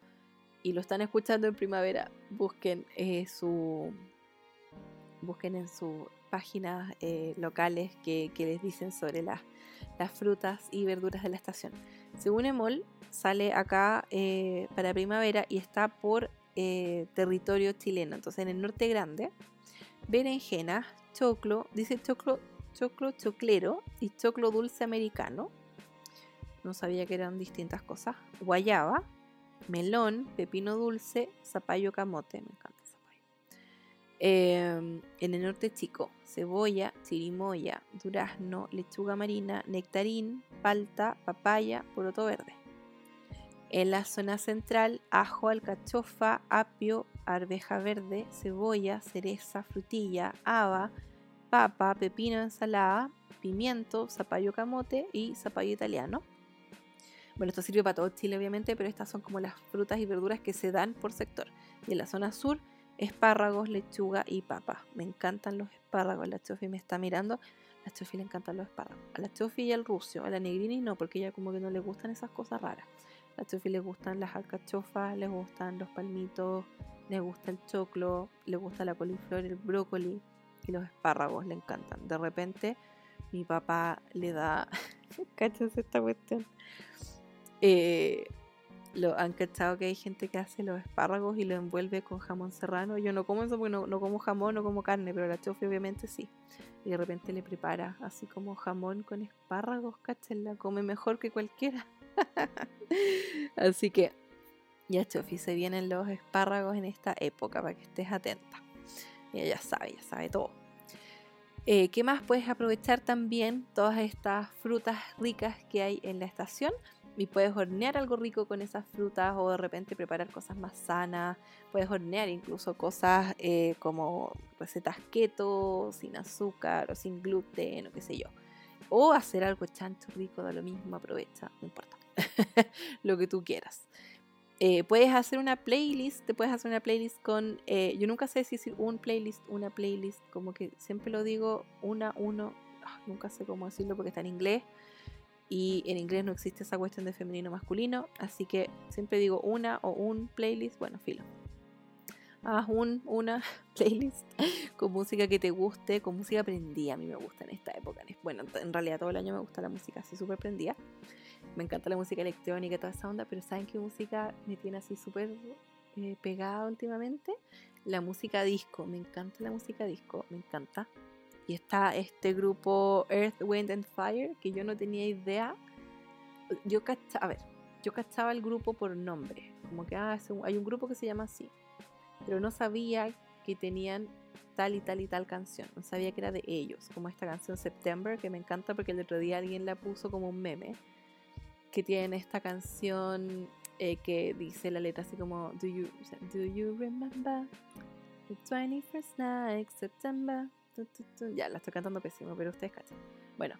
y lo están escuchando en primavera, busquen eh, su busquen en sus páginas locales que, les dicen sobre las, frutas y verduras de la estación. Según Emol, sale acá para primavera y está por territorio chileno. Entonces, en el norte grande, berenjena, choclo, dice choclo choclo choclero y choclo dulce americano. No sabía que eran distintas cosas. Guayaba, melón, pepino dulce, zapallo camote. Me encanta Em, en el norte chico, cebolla, chirimoya, durazno, lechuga marina, nectarín, palta, papaya, poroto verde. En la zona central, ajo, alcachofa, apio, arveja verde, cebolla, cereza, frutilla, haba, papa, pepino, ensalada, pimiento, zapallo camote y zapallo italiano. Bueno, esto sirve para todo Chile obviamente, pero estas son como las frutas y verduras que se dan por sector. Y en la zona sur, espárragos, lechuga y papa. Me encantan los espárragos. La Chofi me está mirando. La Chofi le encantan los espárragos. A la Chofi y al rucio. A la Negrini no, porque ella como que no le gustan esas cosas raras. A la Chofi le gustan las alcachofas, le gustan los palmitos, le gusta el choclo, le gusta la coliflor, el brócoli y los espárragos le encantan. De repente mi papá le da, <laughs> cachas esta cuestión. Eh, lo, han cachado que hay gente que hace los espárragos y lo envuelve con jamón serrano. Yo no como eso porque no, como jamón, no como carne, pero la chofi obviamente sí. Y de repente le prepara así como jamón con espárragos, la come mejor que cualquiera. <laughs> así que ya chofi, se vienen los espárragos en esta época para que estés atenta. Ella ya sabe, ya sabe todo. Eh, ¿Qué más? Puedes aprovechar también todas estas frutas ricas que hay en la estación y puedes hornear algo rico con esas frutas o de repente preparar cosas más sanas. Puedes hornear incluso cosas eh, como recetas keto, sin azúcar o sin gluten o qué sé yo. O hacer algo chancho rico, da lo mismo, aprovecha, no importa. <laughs> lo que tú quieras. Eh, puedes hacer una playlist, te puedes hacer una playlist con, eh, yo nunca sé si decir un playlist, una playlist, como que siempre lo digo una, uno, ah, nunca sé cómo decirlo porque está en inglés y en inglés no existe esa cuestión de femenino masculino, así que siempre digo una o un playlist, bueno, filo. Haz un, una <laughs> playlist con música que te guste, con música prendida, a mí me gusta en esta época. Bueno, en realidad todo el año me gusta la música así súper prendida me encanta la música electrónica toda esa onda, pero ¿saben qué música me tiene así súper eh, pegada últimamente? La música disco, me encanta la música disco, me encanta. Y está este grupo Earth, Wind and Fire, que yo no tenía idea. Yo cachaba, a ver, yo cachaba el grupo por nombre, como que ah, hay un grupo que se llama así, pero no sabía que tenían tal y tal y tal canción, no sabía que era de ellos, como esta canción September, que me encanta porque el otro día alguien la puso como un meme que tienen esta canción eh, que dice la letra así como Do you, do you remember the 21st night September? Ya, la estoy cantando pésimo, pero ustedes cachan. Bueno,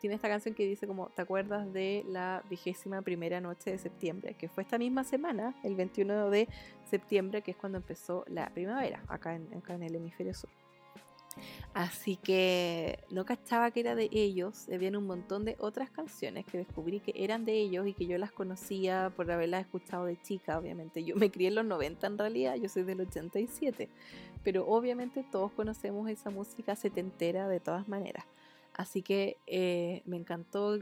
tiene esta canción que dice como ¿Te acuerdas de la vigésima primera noche de septiembre? Que fue esta misma semana, el 21 de septiembre, que es cuando empezó la primavera, acá en, en el hemisferio sur. Así que no cachaba que era de ellos. Habían un montón de otras canciones que descubrí que eran de ellos y que yo las conocía por haberlas escuchado de chica, obviamente. Yo me crié en los 90 en realidad, yo soy del 87. Pero obviamente todos conocemos esa música setentera de todas maneras. Así que eh, me encantó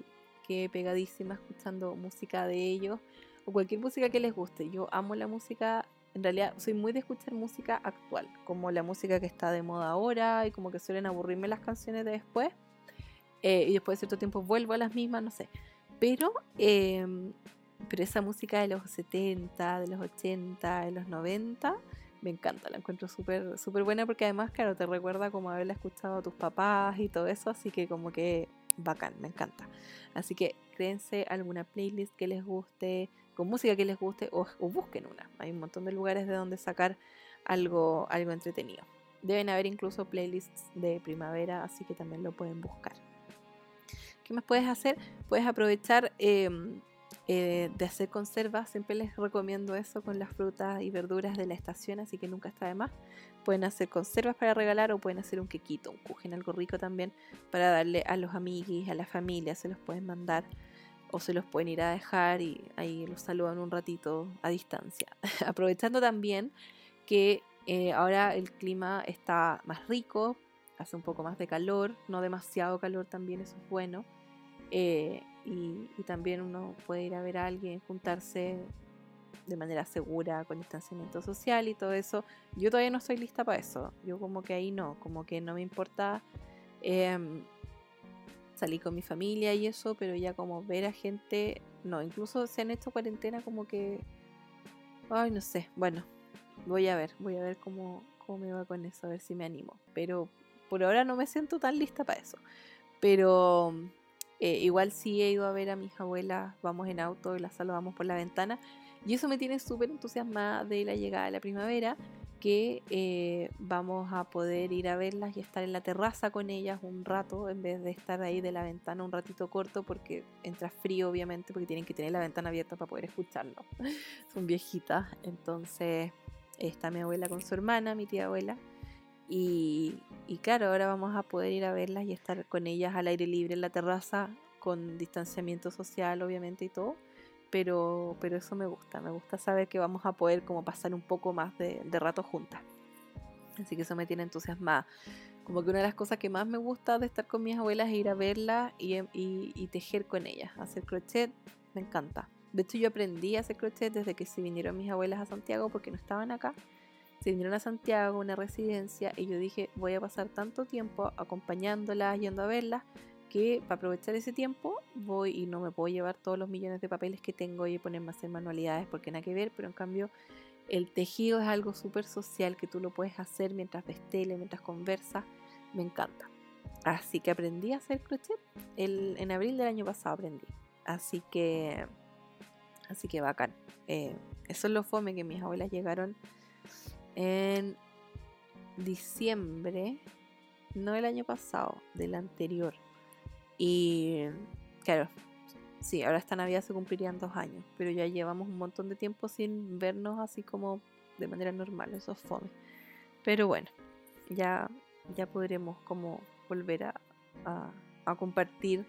que pegadísima escuchando música de ellos o cualquier música que les guste. Yo amo la música en realidad soy muy de escuchar música actual, como la música que está de moda ahora y como que suelen aburrirme las canciones de después. Eh, y después de cierto tiempo vuelvo a las mismas, no sé. Pero, em, pero esa música de los 70, de los 80, de los 90, me encanta, la encuentro súper súper buena porque además, claro, te recuerda como haberla escuchado a tus papás y todo eso, así que como que bacán, me encanta. Así que créense alguna playlist que les guste, con música que les guste o, busquen una. Hay un montón de lugares de donde sacar algo, algo entretenido. Deben haber incluso playlists de primavera, así que también lo pueden buscar. ¿Qué más puedes hacer? Puedes aprovechar em, eh, de hacer conservas. Siempre les recomiendo eso con las frutas y verduras de la estación, así que nunca está de más. Pueden hacer conservas para regalar o pueden hacer un quequito, un cujen, algo rico también para darle a los amiguis, a la familia, se los pueden mandar o se los pueden ir a dejar y ahí los saludan un ratito a distancia. <laughs> Aprovechando también que eh, ahora el clima está más rico, hace un poco más de calor, no demasiado calor también, eso es bueno. Eh, y, también uno puede ir a ver a alguien, juntarse de manera segura, con distanciamiento social y todo eso. Yo todavía no estoy lista para eso. Yo como que ahí no, como que no me importa em, salir con mi familia y eso, pero ya como ver a gente, no, incluso se han hecho cuarentena como que, ay, no sé, bueno, voy a ver, voy a ver cómo, cómo me va con eso, a ver si me animo. Pero por ahora no me siento tan lista para eso. Pero eh, igual sí he ido a ver a mis abuelas, vamos en auto y las saludamos por la ventana. Y eso me tiene súper entusiasmada de la llegada de la primavera, que eh, vamos a poder ir a verlas y estar en la terraza con ellas un rato, en vez de estar ahí de la ventana un ratito corto, porque entra frío obviamente, porque tienen que tener la ventana abierta para poder escucharlo. <laughs> Son viejitas, entonces está mi abuela con su hermana, mi tía abuela, y, claro, ahora vamos a poder ir a verlas y estar con ellas al aire libre en la terraza, con distanciamiento social obviamente y todo. Pero, pero eso me gusta, me gusta saber que vamos a poder como pasar un poco más de, rato juntas. Así que eso me tiene entusiasmada. Como que una de las cosas que más me gusta de estar con mis abuelas es ir a verlas y, y tejer con ellas. Hacer crochet me encanta. De hecho yo aprendí a hacer crochet desde que se vinieron mis abuelas a Santiago porque no estaban acá se vinieron a Santiago, una residencia, y yo dije, voy a pasar tanto tiempo acompañándolas, yendo a verlas, que para aprovechar ese tiempo voy y no me puedo llevar todos los millones de papeles que tengo y ponerme a hacer manualidades porque nada que ver, pero en cambio el tejido es algo súper social que tú lo puedes hacer mientras ves tele, mientras conversas, me encanta. Así que aprendí a hacer crochet, el, en abril del año pasado aprendí, así que, así que bacán. Eh, eso es lo fome que mis abuelas llegaron en diciembre, no el año pasado, del anterior. Y claro, sí, ahora esta Navidad se cumplirían dos años, pero ya llevamos un montón de tiempo sin vernos así como de manera normal, eso es. Pero bueno, ya, ya podremos como volver a, a compartir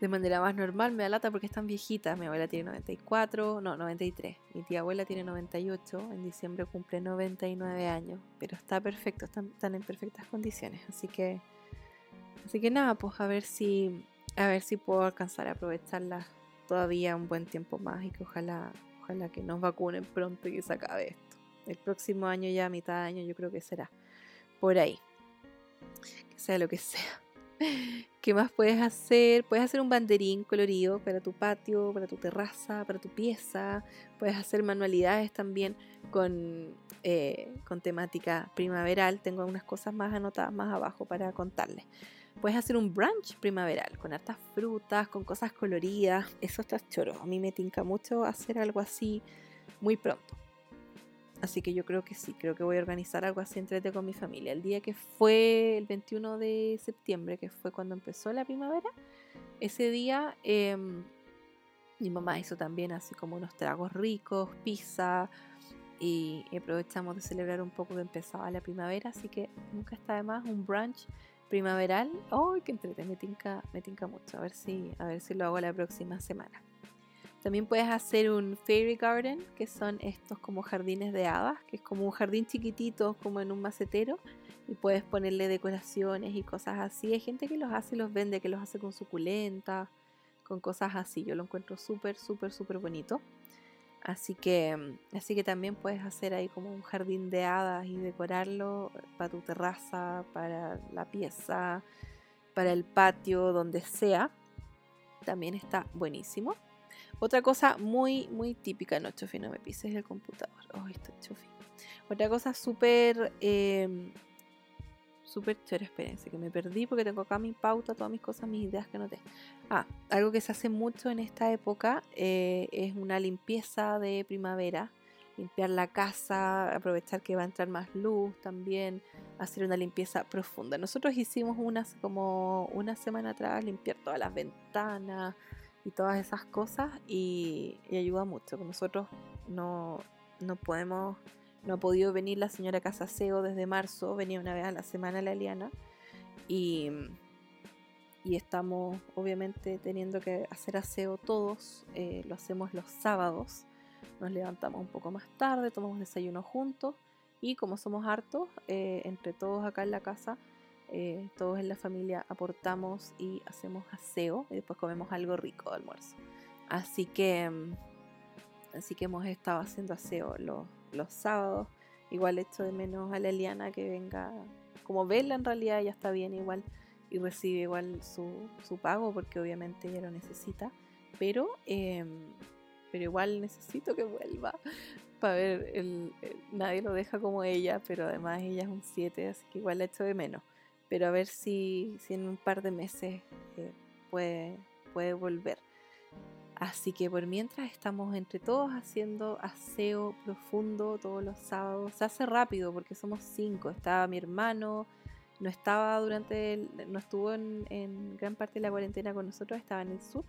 de manera más normal. Me da lata porque están viejitas. Mi abuela tiene 94, no, 93. Mi tía abuela tiene 98. En diciembre cumple 99 años. Pero está perfecto, están, en perfectas condiciones. Así que, así que nada, pues a ver si, a ver si puedo alcanzar a aprovecharlas todavía un buen tiempo más y que ojalá, ojalá que nos vacunen pronto y que se acabe esto. El próximo año ya, mitad de año, yo creo que será por ahí. Que sea lo que sea. <laughs> ¿Qué más puedes hacer? Puedes hacer un banderín colorido para tu patio, para tu terraza, para tu pieza. Puedes hacer manualidades también con, eh, con temática primaveral. Tengo algunas cosas más anotadas más abajo para contarles. Puedes hacer un brunch primaveral con hartas frutas, con cosas coloridas. Eso está choro. A mí me tinca mucho hacer algo así muy pronto. Así que yo creo que sí, creo que voy a organizar algo así entrete con mi familia. El día que fue el 21 de septiembre, que fue cuando empezó la primavera, ese día em, mi mamá hizo también así como unos tragos ricos, pizza, y aprovechamos de celebrar un poco que empezaba la primavera, así que nunca está de más un brunch primaveral. ¡Ay, qué entrete! Me tinca, me tinca mucho. A ver si, a ver si lo hago la próxima semana. También puedes hacer un fairy garden, que son estos como jardines de hadas, que es como un jardín chiquitito, como en un macetero, y puedes ponerle decoraciones y cosas así. Hay gente que los hace y los vende, que los hace con suculenta, con cosas así. Yo lo encuentro súper, súper, súper bonito. Así que, así que también puedes hacer ahí como un jardín de hadas y decorarlo para tu terraza, para la pieza, para el patio, donde sea. También está buenísimo. Otra cosa muy, muy típica, no, Chofi, no me pises el computador. Oh, esto Chofi. Otra cosa súper, eh, súper chévere, espérense, que me perdí porque tengo acá mi pauta, todas mis cosas, mis ideas que noté. Ah, algo que se hace mucho en esta época eh, es una limpieza de primavera. Limpiar la casa, aprovechar que va a entrar más luz también, hacer una limpieza profunda. Nosotros hicimos una como una semana atrás, limpiar todas las ventanas, y todas esas cosas y, ayuda mucho. Nosotros no, no podemos, no ha podido venir la señora Casaseo desde marzo, venía una vez a la semana la Eliana y, y estamos obviamente teniendo que hacer aseo todos, eh, lo hacemos los sábados, nos levantamos un poco más tarde, tomamos desayuno juntos y como somos hartos, eh, entre todos acá en la casa, eh, todos en la familia aportamos y hacemos aseo y después comemos algo rico de almuerzo. Así que, mm, así que hemos estado haciendo aseo los, los sábados. Igual echo de menos a la Eliana que venga, como verla en realidad ya está bien igual y recibe igual su, su pago porque obviamente ella lo necesita. Pero, em, pero igual necesito que vuelva <laughs> para ver, el, nadie lo deja como ella, pero además ella es un 7, así que igual la echo de menos pero a ver si, en un par de meses eh, puede, puede volver. Así que por mientras estamos entre todos haciendo aseo profundo todos los sábados. Se hace rápido porque somos cinco. Estaba mi hermano, no estaba durante no estuvo en, en, gran parte de la cuarentena con nosotros, estaba en el sur,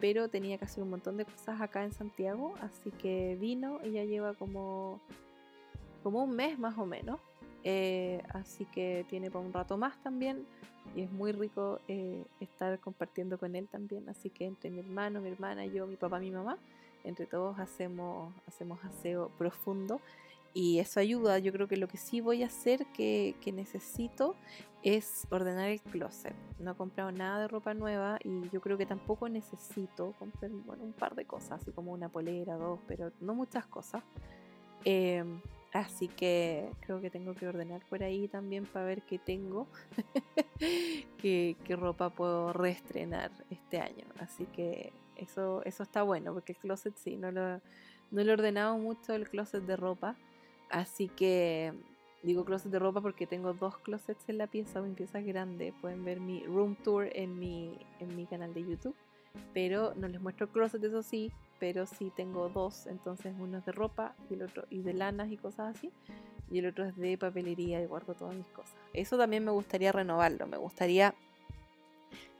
pero tenía que hacer un montón de cosas acá en Santiago, así que vino y ya lleva como, como un mes más o menos. Eh, así que tiene para un rato más también. Y es muy rico eh, estar compartiendo con él también. Así que entre mi hermano, mi hermana, yo, mi papá, mi mamá, entre todos hacemos, hacemos aseo profundo. Y eso ayuda. Yo creo que lo que sí voy a hacer, que, que necesito, es ordenar el closet. No he comprado nada de ropa nueva y yo creo que tampoco necesito comprar bueno, un par de cosas, así como una polera, dos, pero no muchas cosas. Eh, Así que creo que tengo que ordenar por ahí también para ver qué tengo, <laughs> qué, ropa puedo reestrenar este año. Así que eso, eso está bueno, porque el closet sí, no lo, no lo he ordenado mucho el closet de ropa. Así que digo closet de ropa porque tengo dos closets en la pieza, mi pieza grande. Pueden ver mi room tour en mi, en mi canal de YouTube. Pero no les muestro closet, eso sí, pero sí tengo dos, entonces uno es de ropa y el otro y de lanas y cosas así, y el otro es de papelería y guardo todas mis cosas. Eso también me gustaría renovarlo, me gustaría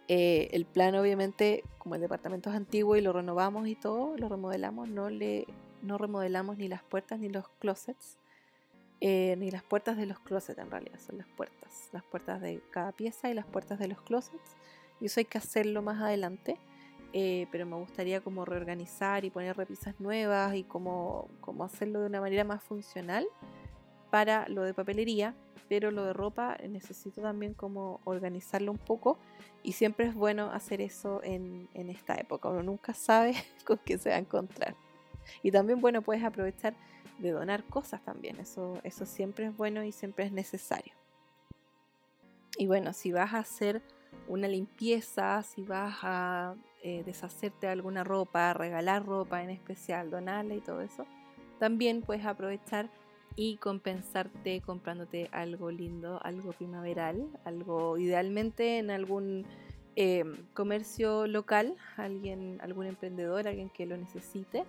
eh, el plan obviamente como el departamento es antiguo y lo renovamos y todo, lo remodelamos, no le no remodelamos ni las puertas ni los closets. Eh, ni las puertas de los closets en realidad, son las puertas, las puertas de cada pieza y las puertas de los closets. Y eso hay que hacerlo más adelante. Eh, pero me gustaría como reorganizar y poner repisas nuevas y como, como hacerlo de una manera más funcional para lo de papelería, pero lo de ropa necesito también como organizarlo un poco y siempre es bueno hacer eso en, en esta época, uno nunca sabe <laughs> con qué se va a encontrar. Y también, bueno, puedes aprovechar de donar cosas también, eso, eso siempre es bueno y siempre es necesario. Y bueno, si vas a hacer una limpieza, si vas a eh, deshacerte de alguna ropa, regalar ropa en especial, donarla y todo eso, también puedes aprovechar y compensarte comprándote algo lindo, algo primaveral, algo idealmente en algún eh, comercio local, alguien, algún emprendedor, alguien que lo necesite.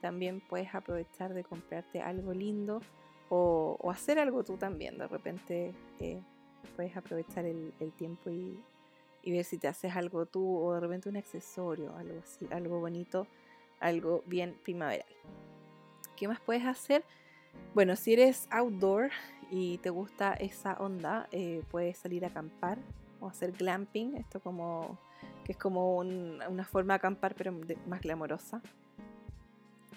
También puedes aprovechar de comprarte algo lindo o, hacer algo tú también. De repente eh, puedes aprovechar el tiempo y, y ver si te haces algo tú o de repente un accesorio, algo así, algo bonito, algo bien primaveral. ¿Qué más puedes hacer? Bueno, si eres outdoor y te gusta esa onda, eh, puedes salir a acampar o hacer glamping, esto como que es como una forma de acampar pero más glamorosa.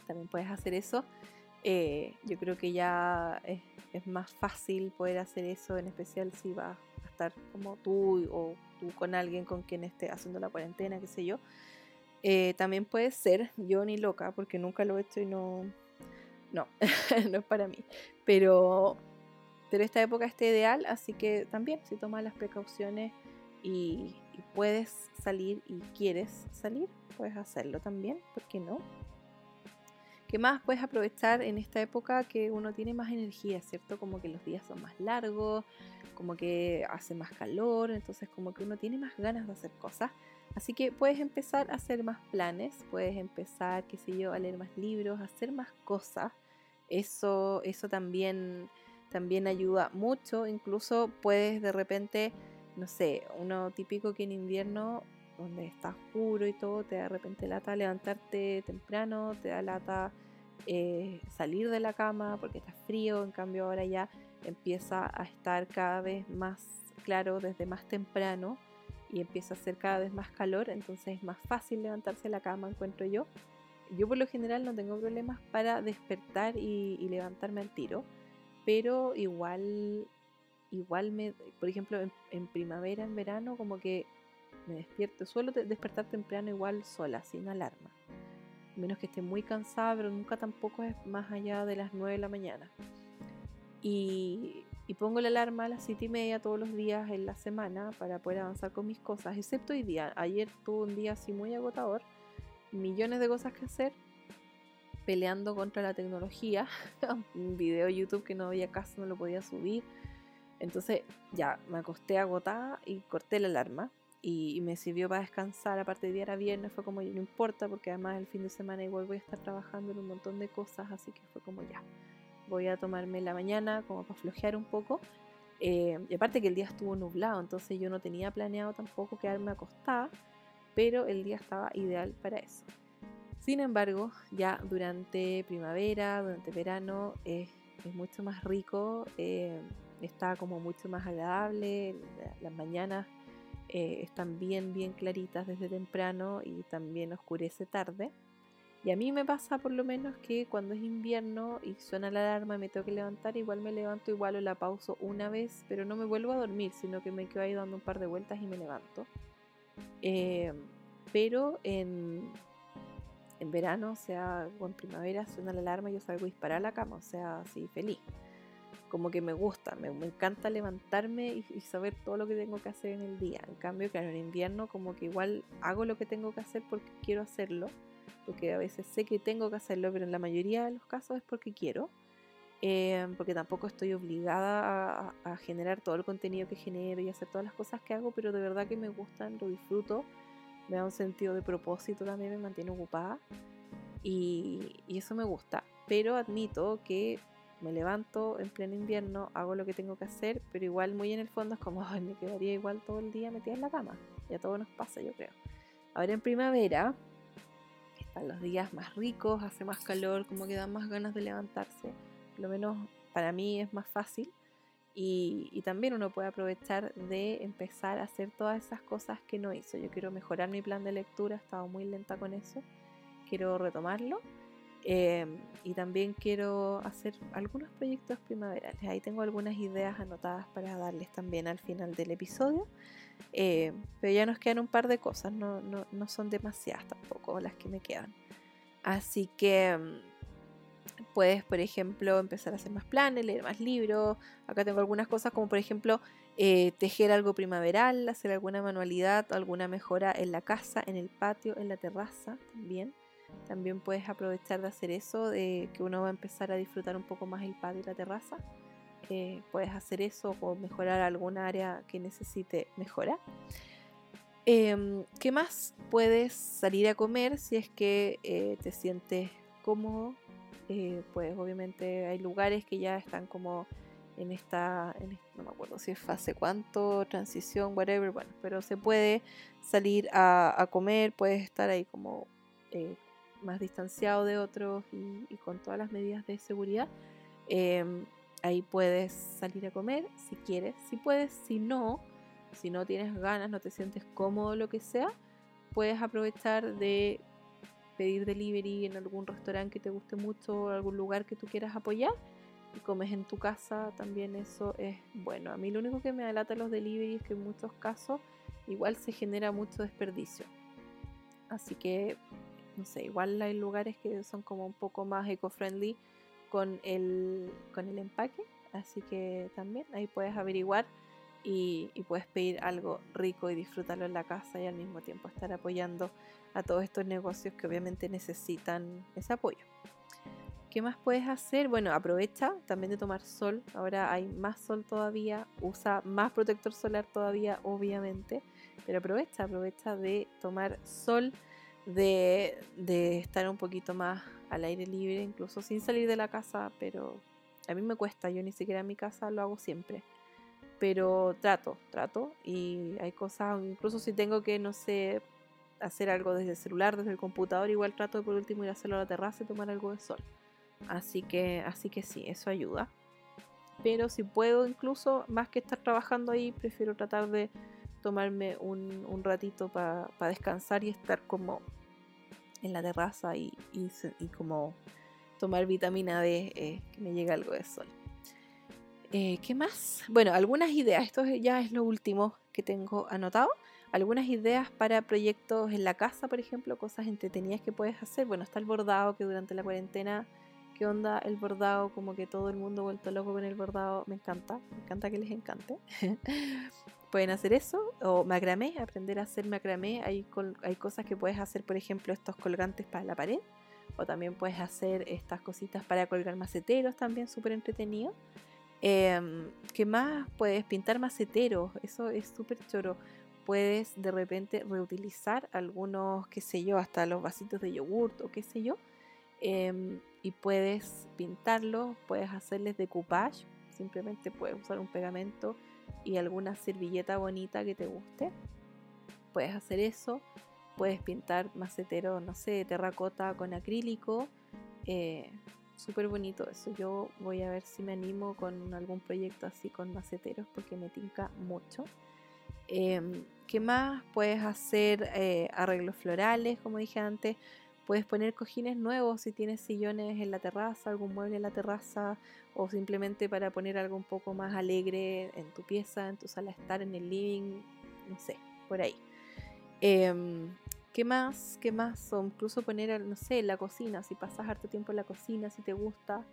También puedes hacer eso. Eh, yo creo que ya es, es, más fácil poder hacer eso, en especial si vas estar como tú o con alguien con quien esté haciendo la cuarentena, qué sé yo. Eh, también puede ser yo ni loca, porque nunca lo he hecho y no, no, <laughs> no es para mí. Pero, pero esta época está ideal, así que también si tomas las precauciones y, y puedes salir y quieres salir, puedes hacerlo también, ¿por qué no? ¿Qué más puedes aprovechar en esta época que uno tiene más energía, ¿cierto? Como que los días son más largos, como que hace más calor, entonces como que uno tiene más ganas de hacer cosas. Así que puedes empezar a hacer más planes, puedes empezar, qué sé yo, a leer más libros, a hacer más cosas. Eso, eso también, también ayuda mucho. Incluso puedes de repente, no sé, uno típico que en invierno donde está oscuro y todo, te da de repente lata levantarte temprano, te da lata eh, salir de la cama porque está frío, en cambio ahora ya empieza a estar cada vez más claro desde más temprano y empieza a hacer cada vez más calor, entonces es más fácil levantarse de la cama, encuentro yo. Yo por lo general no tengo problemas para despertar y, levantarme al tiro, pero igual, igual me, por ejemplo, en, primavera, en verano, como que me despierto, suelo despertar temprano igual sola, sin alarma. Menos que esté muy cansada, pero nunca tampoco es más allá de las 9 de la mañana. Y, pongo la alarma a las 7 y media todos los días en la semana para poder avanzar con mis cosas, excepto hoy día. Ayer tuve un día así muy agotador, millones de cosas que hacer, peleando contra la tecnología, <laughs> un video de YouTube que no había caso, no lo podía subir. Entonces ya me acosté agotada y corté la alarma y, me sirvió para descansar. Aparte de día era viernes, fue como no importa porque además el fin de semana igual voy a estar trabajando en un montón de cosas, así que fue como ya voy a tomarme la mañana como para flojear un poco. Eh, y aparte que el día estuvo nublado, entonces yo no tenía planeado tampoco quedarme acostada, pero el día estaba ideal para eso. Sin embargo, ya durante primavera, durante verano, es mucho más rico, eh, está como mucho más agradable, las mañanas eh, están bien, bien claritas desde temprano y también oscurece tarde. Y a mí me pasa por lo menos que cuando es invierno y suena la alarma me tengo que levantar, igual me levanto igual o la pauso una vez, pero no me vuelvo a dormir, sino que me quedo ahí dando un par de vueltas y me levanto. Em, pero en, en verano, o sea, o en primavera, suena la alarma y yo salgo a disparar a la cama, o sea, así feliz. Como que me gusta, me, encanta levantarme y, y, saber todo lo que tengo que hacer en el día. En cambio, claro, en invierno como que igual hago lo que tengo que hacer porque quiero hacerlo porque a veces sé que tengo que hacerlo, pero en la mayoría de los casos es porque quiero, em, porque tampoco estoy obligada a, generar todo el contenido que genero y hacer todas las cosas que hago, pero de verdad que me gustan, lo disfruto, me da un sentido de propósito también, me mantiene ocupada y, y eso me gusta, pero admito que me levanto en pleno invierno, hago lo que tengo que hacer, pero igual muy en el fondo es como, <laughs> ay, me quedaría igual todo el día metida en la cama. Y a todos nos pasa, yo creo. Ahora en primavera, los días más ricos, hace más calor, como que dan más ganas de levantarse. Por lo menos para mí es más fácil. Y, también uno puede aprovechar de empezar a hacer todas esas cosas que no hizo. Yo quiero mejorar mi plan de lectura, he estado muy lenta con eso. Quiero retomarlo. Em, y también quiero hacer algunos proyectos primaverales. Ahí tengo algunas ideas anotadas para darles también al final del episodio. Eh, pero ya nos quedan un par de cosas, no, no, no, son demasiadas tampoco las que me quedan. Así que mm, puedes, por ejemplo, empezar a hacer más planes, leer más libros. Acá tengo algunas cosas como, por ejemplo, eh, tejer algo primaveral, hacer alguna manualidad, alguna mejora en la casa, en el patio, en la terraza también. También puedes aprovechar de hacer eso, de que uno va a empezar a disfrutar un poco más el patio y la terraza. Eh, puedes hacer eso o mejorar alguna área que necesite mejorar. Em, ¿Qué más? Puedes salir a comer si es que eh, te sientes cómodo. Eh, pues obviamente hay lugares que ya están como en esta, no me acuerdo si es fase cuánto, transición, whatever, bueno, pero se puede salir a, comer, puedes estar ahí como más distanciado de otros y, con todas las medidas de seguridad. Em, Ahí puedes salir a comer si quieres, si puedes, si no, si no tienes ganas, no te sientes cómodo, lo que sea, puedes aprovechar de pedir delivery en algún restaurante que te guste mucho algún lugar que tú quieras apoyar y comes en tu casa, también eso es bueno. A mí lo único que me alata los delivery es que en muchos casos igual se genera mucho desperdicio. Así que, no sé, igual hay lugares que son como un poco más eco-friendly con el, con el empaque. Así que también ahí puedes averiguar y, puedes pedir algo rico y disfrutarlo en la casa y al mismo tiempo estar apoyando a todos estos negocios que obviamente necesitan ese apoyo. ¿Qué más puedes hacer? Bueno, aprovecha también de tomar sol. Ahora hay más sol todavía. Usa más protector solar todavía, obviamente. Pero aprovecha, aprovecha de tomar sol, de, estar un poquito más al aire libre, incluso sin salir de la casa, pero a mí me cuesta, yo ni siquiera en mi casa lo hago siempre. pero trato, trato. Y hay cosas, incluso si tengo que, no sé, hacer algo desde el celular, desde el computador, igual trato de por último ir a hacerlo a la terraza y tomar algo de sol. Así que, así que sí, eso ayuda. Pero si puedo, incluso más que estar trabajando ahí, prefiero tratar de tomarme un, ratito para descansar y estar como en la terraza y, y, como tomar vitamina D, eh, que me llegue algo de sol. Eh, ¿Qué más? Bueno, algunas ideas. Esto ya es lo último que tengo anotado. Algunas ideas para proyectos en la casa, por ejemplo, cosas entretenidas que puedes hacer. Bueno, está el bordado, que durante la cuarentena, ¿qué onda el bordado? Como que todo el mundo vuelto loco con el bordado. Me encanta, me encanta que les encante. <laughs> pueden hacer eso. O macramé, aprender a hacer macramé. Hay, hay cosas que puedes hacer, por ejemplo, estos colgantes para la pared. O también puedes hacer estas cositas para colgar maceteros, también súper entretenido. Em, ¿Qué más? Puedes pintar maceteros, eso es súper choro. Puedes de repente reutilizar algunos, qué sé yo, hasta los vasitos de yogurt o qué sé yo. Em, y puedes pintarlos, puedes hacerles decoupage. Simplemente puedes usar un pegamento y alguna servilleta bonita que te guste. Puedes hacer eso. Puedes pintar macetero, no sé, terracota con acrílico. Eh, Súper bonito eso. Yo voy a ver si me animo con algún proyecto así con maceteros porque me tinca mucho. Em, ¿Qué más? Puedes hacer eh, arreglos florales, como dije antes. Puedes poner cojines nuevos si tienes sillones en la terraza, algún mueble en la terraza, o simplemente para poner algo un poco más alegre en tu pieza, en tu sala de estar, en el living, no sé, por ahí. Em, ¿Qué más? ¿Qué más? O incluso poner, no sé, la cocina, si pasas harto tiempo en la cocina, si te gusta,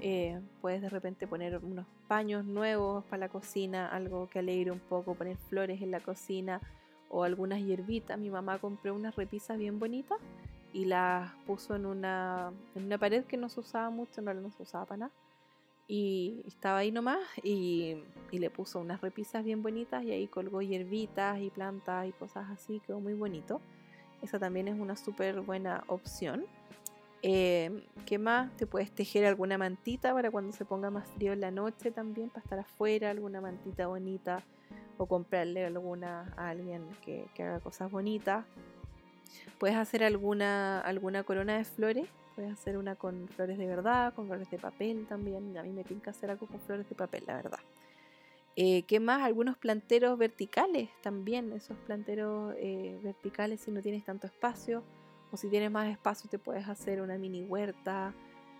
eh, puedes de repente poner unos paños nuevos para la cocina, algo que alegre un poco, poner flores en la cocina o algunas hierbitas. Mi mamá compró unas repisas bien bonitas y las puso en una, en una pared que no se usaba mucho, no, no se usaba para nada. Y estaba ahí nomás y, y, le puso unas repisas bien bonitas y ahí colgó hierbitas y plantas y cosas así, quedó muy bonito. Esa también es una súper buena opción. Eh, ¿Qué más? Te puedes tejer alguna mantita para cuando se ponga más frío en la noche también, para estar afuera, alguna mantita bonita o comprarle alguna a alguien que, que haga cosas bonitas. Puedes hacer alguna, alguna corona de flores. Puedes hacer una con flores de verdad, con flores de papel también. A mí me pinta hacer algo con flores de papel, la verdad. Eh, ¿Qué más? Algunos planteros verticales también. Esos planteros eh, verticales si no tienes tanto espacio. O si tienes más espacio te puedes hacer una mini huerta.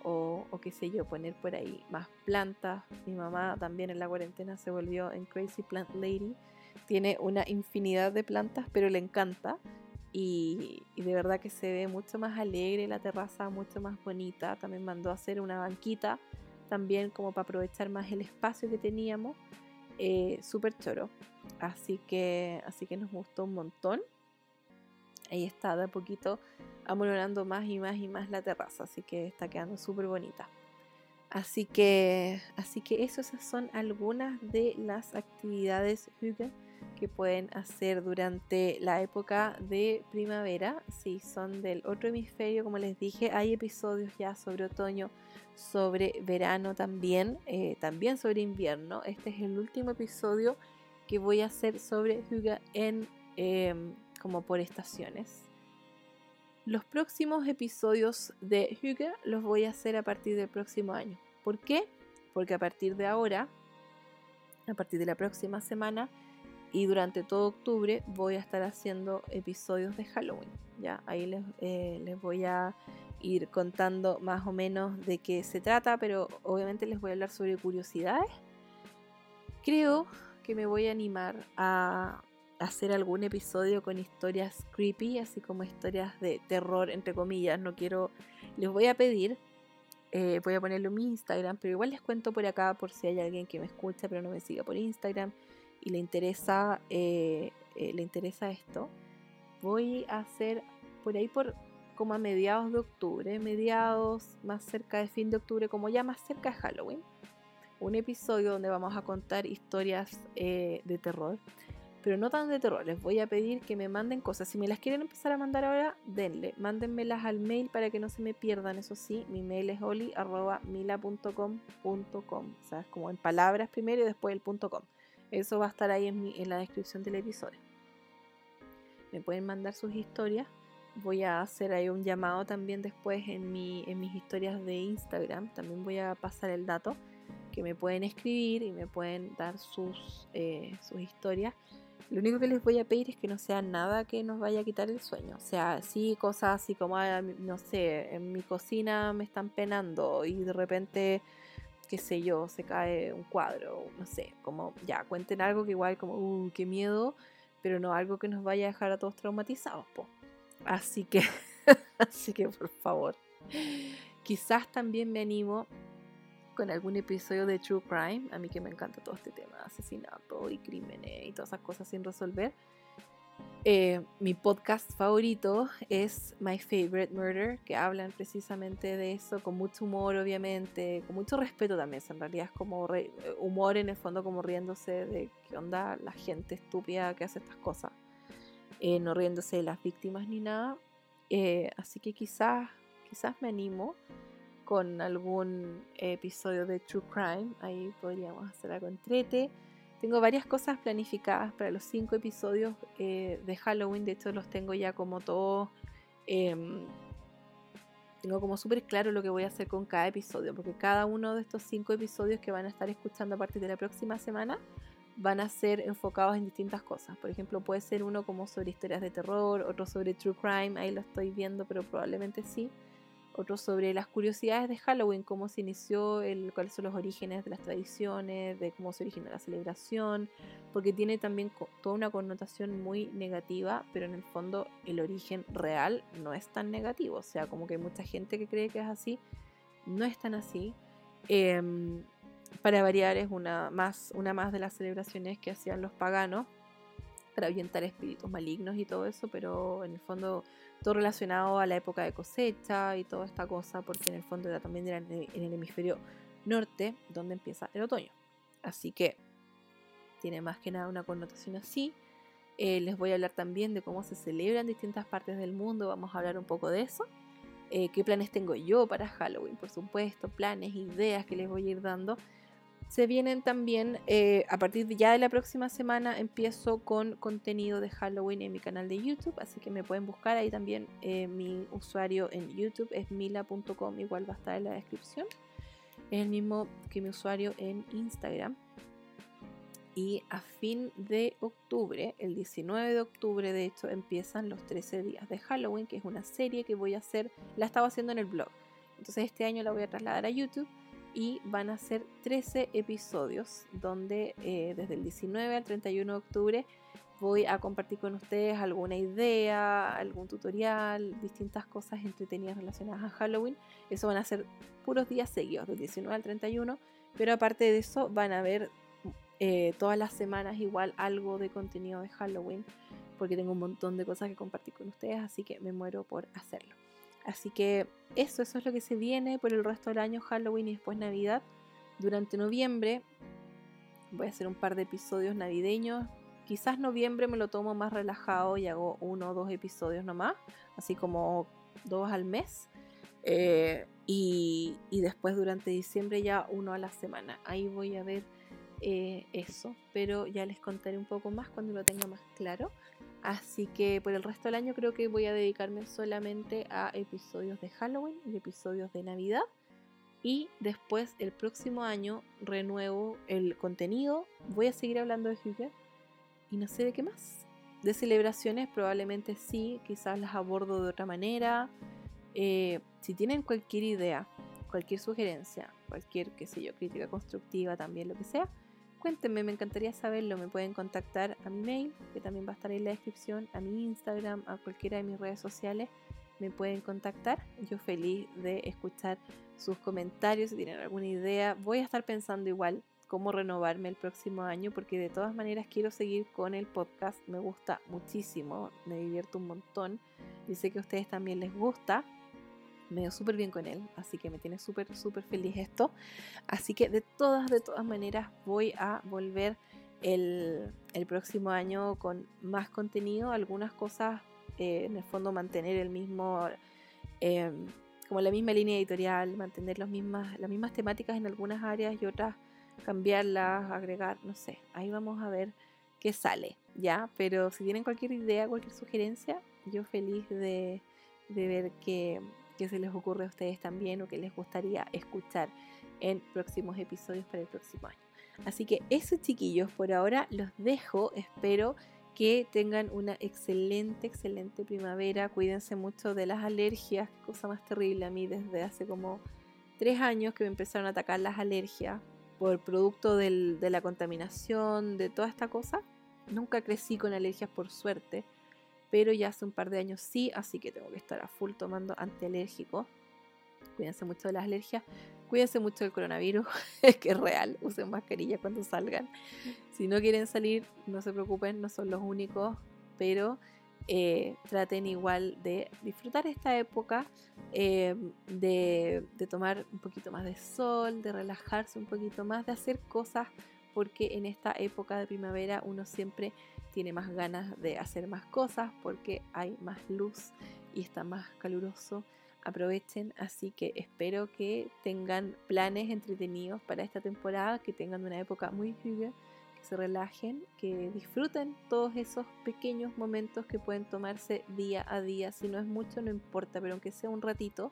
O, o qué sé yo, poner por ahí más plantas. Mi mamá también en la cuarentena se volvió en Crazy Plant Lady. Tiene una infinidad de plantas, pero le encanta y, de verdad que se ve mucho más alegre la terraza, mucho más bonita. También mandó a hacer una banquita, también como para aprovechar más el espacio que teníamos. Eh, Súper choro. Así que, así que nos gustó un montón. Ahí está, de a poquito amolorando más y más y más la terraza, así que está quedando súper bonita. Así que, así que esas son algunas de las actividades Hüge que pueden hacer durante la época de primavera. Si son del otro hemisferio, como les dije, hay episodios ya sobre otoño, sobre verano también, eh, también sobre invierno. Este es el último episodio que voy a hacer sobre Huga en em, como por estaciones. Los próximos episodios de Huga los voy a hacer a partir del próximo año. ¿Por qué? Porque a partir de ahora, a partir de la próxima semana, y durante todo octubre voy a estar haciendo episodios de Halloween. Ya, ahí les, eh, les voy a ir contando más o menos de qué se trata, pero obviamente les voy a hablar sobre curiosidades. Creo que me voy a animar a hacer algún episodio con historias creepy, así como historias de terror, entre comillas. No quiero, les voy a pedir, eh, voy a ponerlo en mi Instagram, pero igual les cuento por acá por si hay alguien que me escucha pero no me siga por Instagram y le interesa, eh, eh, le interesa esto, voy a hacer por ahí por como a mediados de octubre, mediados más cerca de fin de octubre, como ya más cerca de Halloween, un episodio donde vamos a contar historias eh, de terror, pero no tan de terror. Les voy a pedir que me manden cosas. Si me las quieren empezar a mandar ahora, denle. Mándenmelas al mail para que no se me pierdan. Eso sí, mi mail es oli.mila.com.com. O sea, como en palabras primero y después el punto Eso va a estar ahí en, la descripción del episodio. Me pueden mandar sus historias. Voy a hacer ahí un llamado también después en, mi, en mis historias de Instagram. También voy a pasar el dato que me pueden escribir y me pueden dar sus, eh, sus historias. Lo único que les voy a pedir es que no sea nada que nos vaya a quitar el sueño. O sea, sí, cosas así como, no sé, en mi cocina me están penando y de repente, qué sé yo, se cae un cuadro, no sé, como ya, cuenten algo que igual como, uh, qué miedo, pero no algo que nos vaya a dejar a todos traumatizados, po. Así que, <laughs> así que por favor. Quizás también me animo con algún episodio de True Crime, a mí que me encanta todo este tema asesinato y crímenes y todas esas cosas sin resolver. Eh, mi podcast favorito es My Favorite Murder, que hablan precisamente de eso, con mucho humor, obviamente, con mucho respeto también. En realidad es como humor en el fondo, como riéndose de qué onda la gente estúpida que hace estas cosas, eh, no riéndose de las víctimas ni nada. Eh, así que quizás, quizás me animo con algún episodio de True Crime. Ahí podríamos hacer algo entrete. Tengo varias cosas planificadas para los cinco episodios eh, de Halloween. De hecho, los tengo ya como todos. Em, tengo como súper claro lo que voy a hacer con cada episodio. Porque cada uno de estos cinco episodios que van a estar escuchando a partir de la próxima semana van a ser enfocados en distintas cosas. Por ejemplo, puede ser uno como sobre historias de terror, otro sobre true crime, ahí lo estoy viendo, pero probablemente sí otro sobre las curiosidades de Halloween, cómo se inició, el, cuáles son los orígenes de las tradiciones, de cómo se originó la celebración, porque tiene también toda una connotación muy negativa, pero en el fondo el origen real no es tan negativo, o sea, como que hay mucha gente que cree que es así, no es tan así. Em, para variar es una más, una más de las celebraciones que hacían los paganos para ahuyentar espíritus malignos y todo eso, pero en el fondo todo relacionado a la época de cosecha y toda esta cosa, porque en el fondo era también era en el hemisferio norte donde empieza el otoño. Así que tiene más que nada una connotación así. Eh, les voy a hablar también de cómo se celebra en distintas partes del mundo, vamos a hablar un poco de eso. Eh, qué planes tengo yo para Halloween, por supuesto, planes, ideas que les voy a ir dando se vienen también, eh, a partir de ya de la próxima semana, empiezo con contenido de Halloween en mi canal de YouTube, así que me pueden buscar ahí también. Eh, mi usuario en YouTube es mila.com, igual va a estar en la descripción. Es el mismo que mi usuario en Instagram. Y a fin de octubre, el 19 de octubre, de hecho, empiezan los 13 días de Halloween, que es una serie que voy a hacer, la estaba haciendo en el blog. Entonces este año la voy a trasladar a YouTube y van a ser 13 episodios donde eh, desde el 19 al 31 de octubre voy a compartir con ustedes alguna idea, algún tutorial, distintas cosas entretenidas relacionadas a Halloween. Eso van a ser puros días seguidos, del 19 al 31, pero aparte de eso van a ver eh, todas las semanas igual algo de contenido de Halloween, porque tengo un montón de cosas que compartir con ustedes, así que me muero por hacerlo. Así que eso, eso es lo que se viene por el resto del año, Halloween y después Navidad. Durante noviembre voy a hacer un par de episodios navideños. Quizás noviembre me lo tomo más relajado y hago uno o dos episodios nomás, así como dos al mes. Eh, y, después durante diciembre ya uno a la semana. Ahí voy a ver eh, eso, pero ya les contaré un poco más cuando lo tenga más claro. Así que por el resto del año creo que voy a dedicarme solamente a episodios de Halloween y episodios de Navidad. Y después el próximo año renuevo el contenido. Voy a seguir hablando de Hugger y no sé de qué más. De celebraciones probablemente sí, quizás las abordo de otra manera. Eh, si tienen cualquier idea, cualquier sugerencia, cualquier, qué sé yo, crítica constructiva también, lo que sea, Cuéntenme, me encantaría saberlo. Me pueden contactar a mi mail, que también va a estar en la descripción, a mi Instagram, a cualquiera de mis redes sociales. Me pueden contactar. Yo feliz de escuchar sus comentarios. Si tienen alguna idea, voy a estar pensando igual cómo renovarme el próximo año, porque de todas maneras quiero seguir con el podcast. Me gusta muchísimo, me divierto un montón. Y sé que a ustedes también les gusta me dio súper bien con él, así que me tiene súper, súper feliz esto. Así que de todas, de todas maneras voy a volver el, próximo año con más contenido, algunas cosas, eh, en el fondo mantener el mismo, em, como la misma línea editorial, mantener las mismas, las mismas temáticas en algunas áreas y otras cambiarlas, agregar, no sé, ahí vamos a ver qué sale, ¿ya? Pero si tienen cualquier idea, cualquier sugerencia, yo feliz de, ver qué, qué se les ocurre a ustedes también o qué les gustaría escuchar en próximos episodios para el próximo año. Así que eso chiquillos, por ahora los dejo, espero que tengan una excelente, excelente primavera, cuídense mucho de las alergias, cosa más terrible a mí desde hace como tres años que me empezaron a atacar las alergias por producto de la contaminación, de toda esta cosa. Nunca crecí con alergias por suerte, pero ya hace un par de años sí, así que tengo que estar a full tomando antialérgicos. Cuídense mucho de las alergias. Cuídense mucho del coronavirus, <laughs> que es real. Usen mascarilla cuando salgan. Si no quieren salir, no se preocupen, no son los únicos, pero eh, traten igual de disfrutar esta época, eh, de, de, tomar un poquito más de sol, de relajarse un poquito más, de hacer cosas, porque en esta época de primavera uno siempre tiene más ganas de hacer más cosas, porque hay más luz y está más caluroso aprovechen, así que espero que tengan planes entretenidos para esta temporada, que tengan una época muy hygge, que se relajen, que disfruten todos esos pequeños momentos que pueden tomarse día a día, si no es mucho no importa, pero aunque sea un ratito,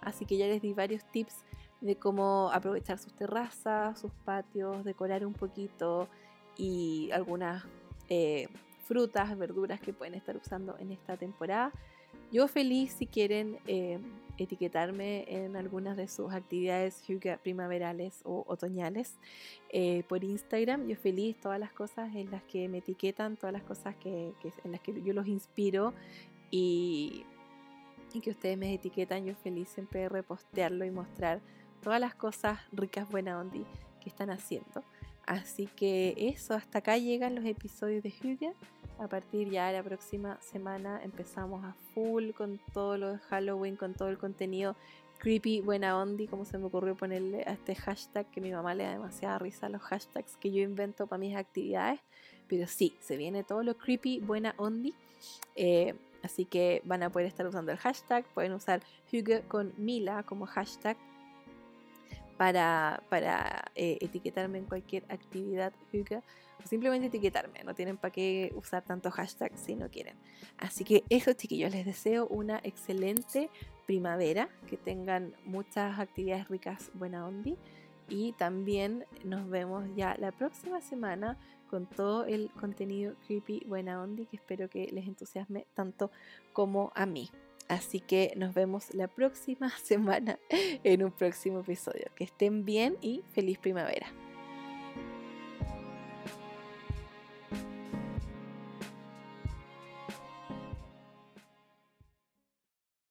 así que ya les di varios tips de cómo aprovechar sus terrazas, sus patios, decorar un poquito y algunas eh, frutas, verduras que pueden estar usando en esta temporada. Yo feliz si quieren eh, etiquetarme en algunas de sus actividades primaverales o otoñales eh, por Instagram. Yo feliz todas las cosas en las que me etiquetan, todas las cosas que, en las que yo los inspiro y, y que ustedes me etiquetan. Yo feliz siempre repostearlo y mostrar todas las cosas ricas, buena onda que están haciendo. Así que eso, hasta acá llegan los episodios de Hygge. A partir ya de la próxima semana empezamos a full con todo lo de Halloween, con todo el contenido creepy, buena ondi, como se me ocurrió ponerle a este hashtag que mi mamá le da demasiada risa a los hashtags que yo invento para mis actividades. Pero sí, se viene todo lo creepy, buena ondi. Eh, así que van a poder estar usando el hashtag, pueden usar Hugo con Mila como hashtag para, eh, etiquetarme en cualquier actividad Hugo simplemente etiquetarme. No tienen para qué usar tantos hashtags si no quieren. Así que eso, chiquillos, les deseo una excelente primavera, que tengan muchas actividades ricas, buena ondi. Y también nos vemos ya la próxima semana con todo el contenido creepy buena ondi que espero que les entusiasme tanto como a mí. Así que nos vemos la próxima <laughs> semana en un próximo episodio. Que estén bien y feliz primavera.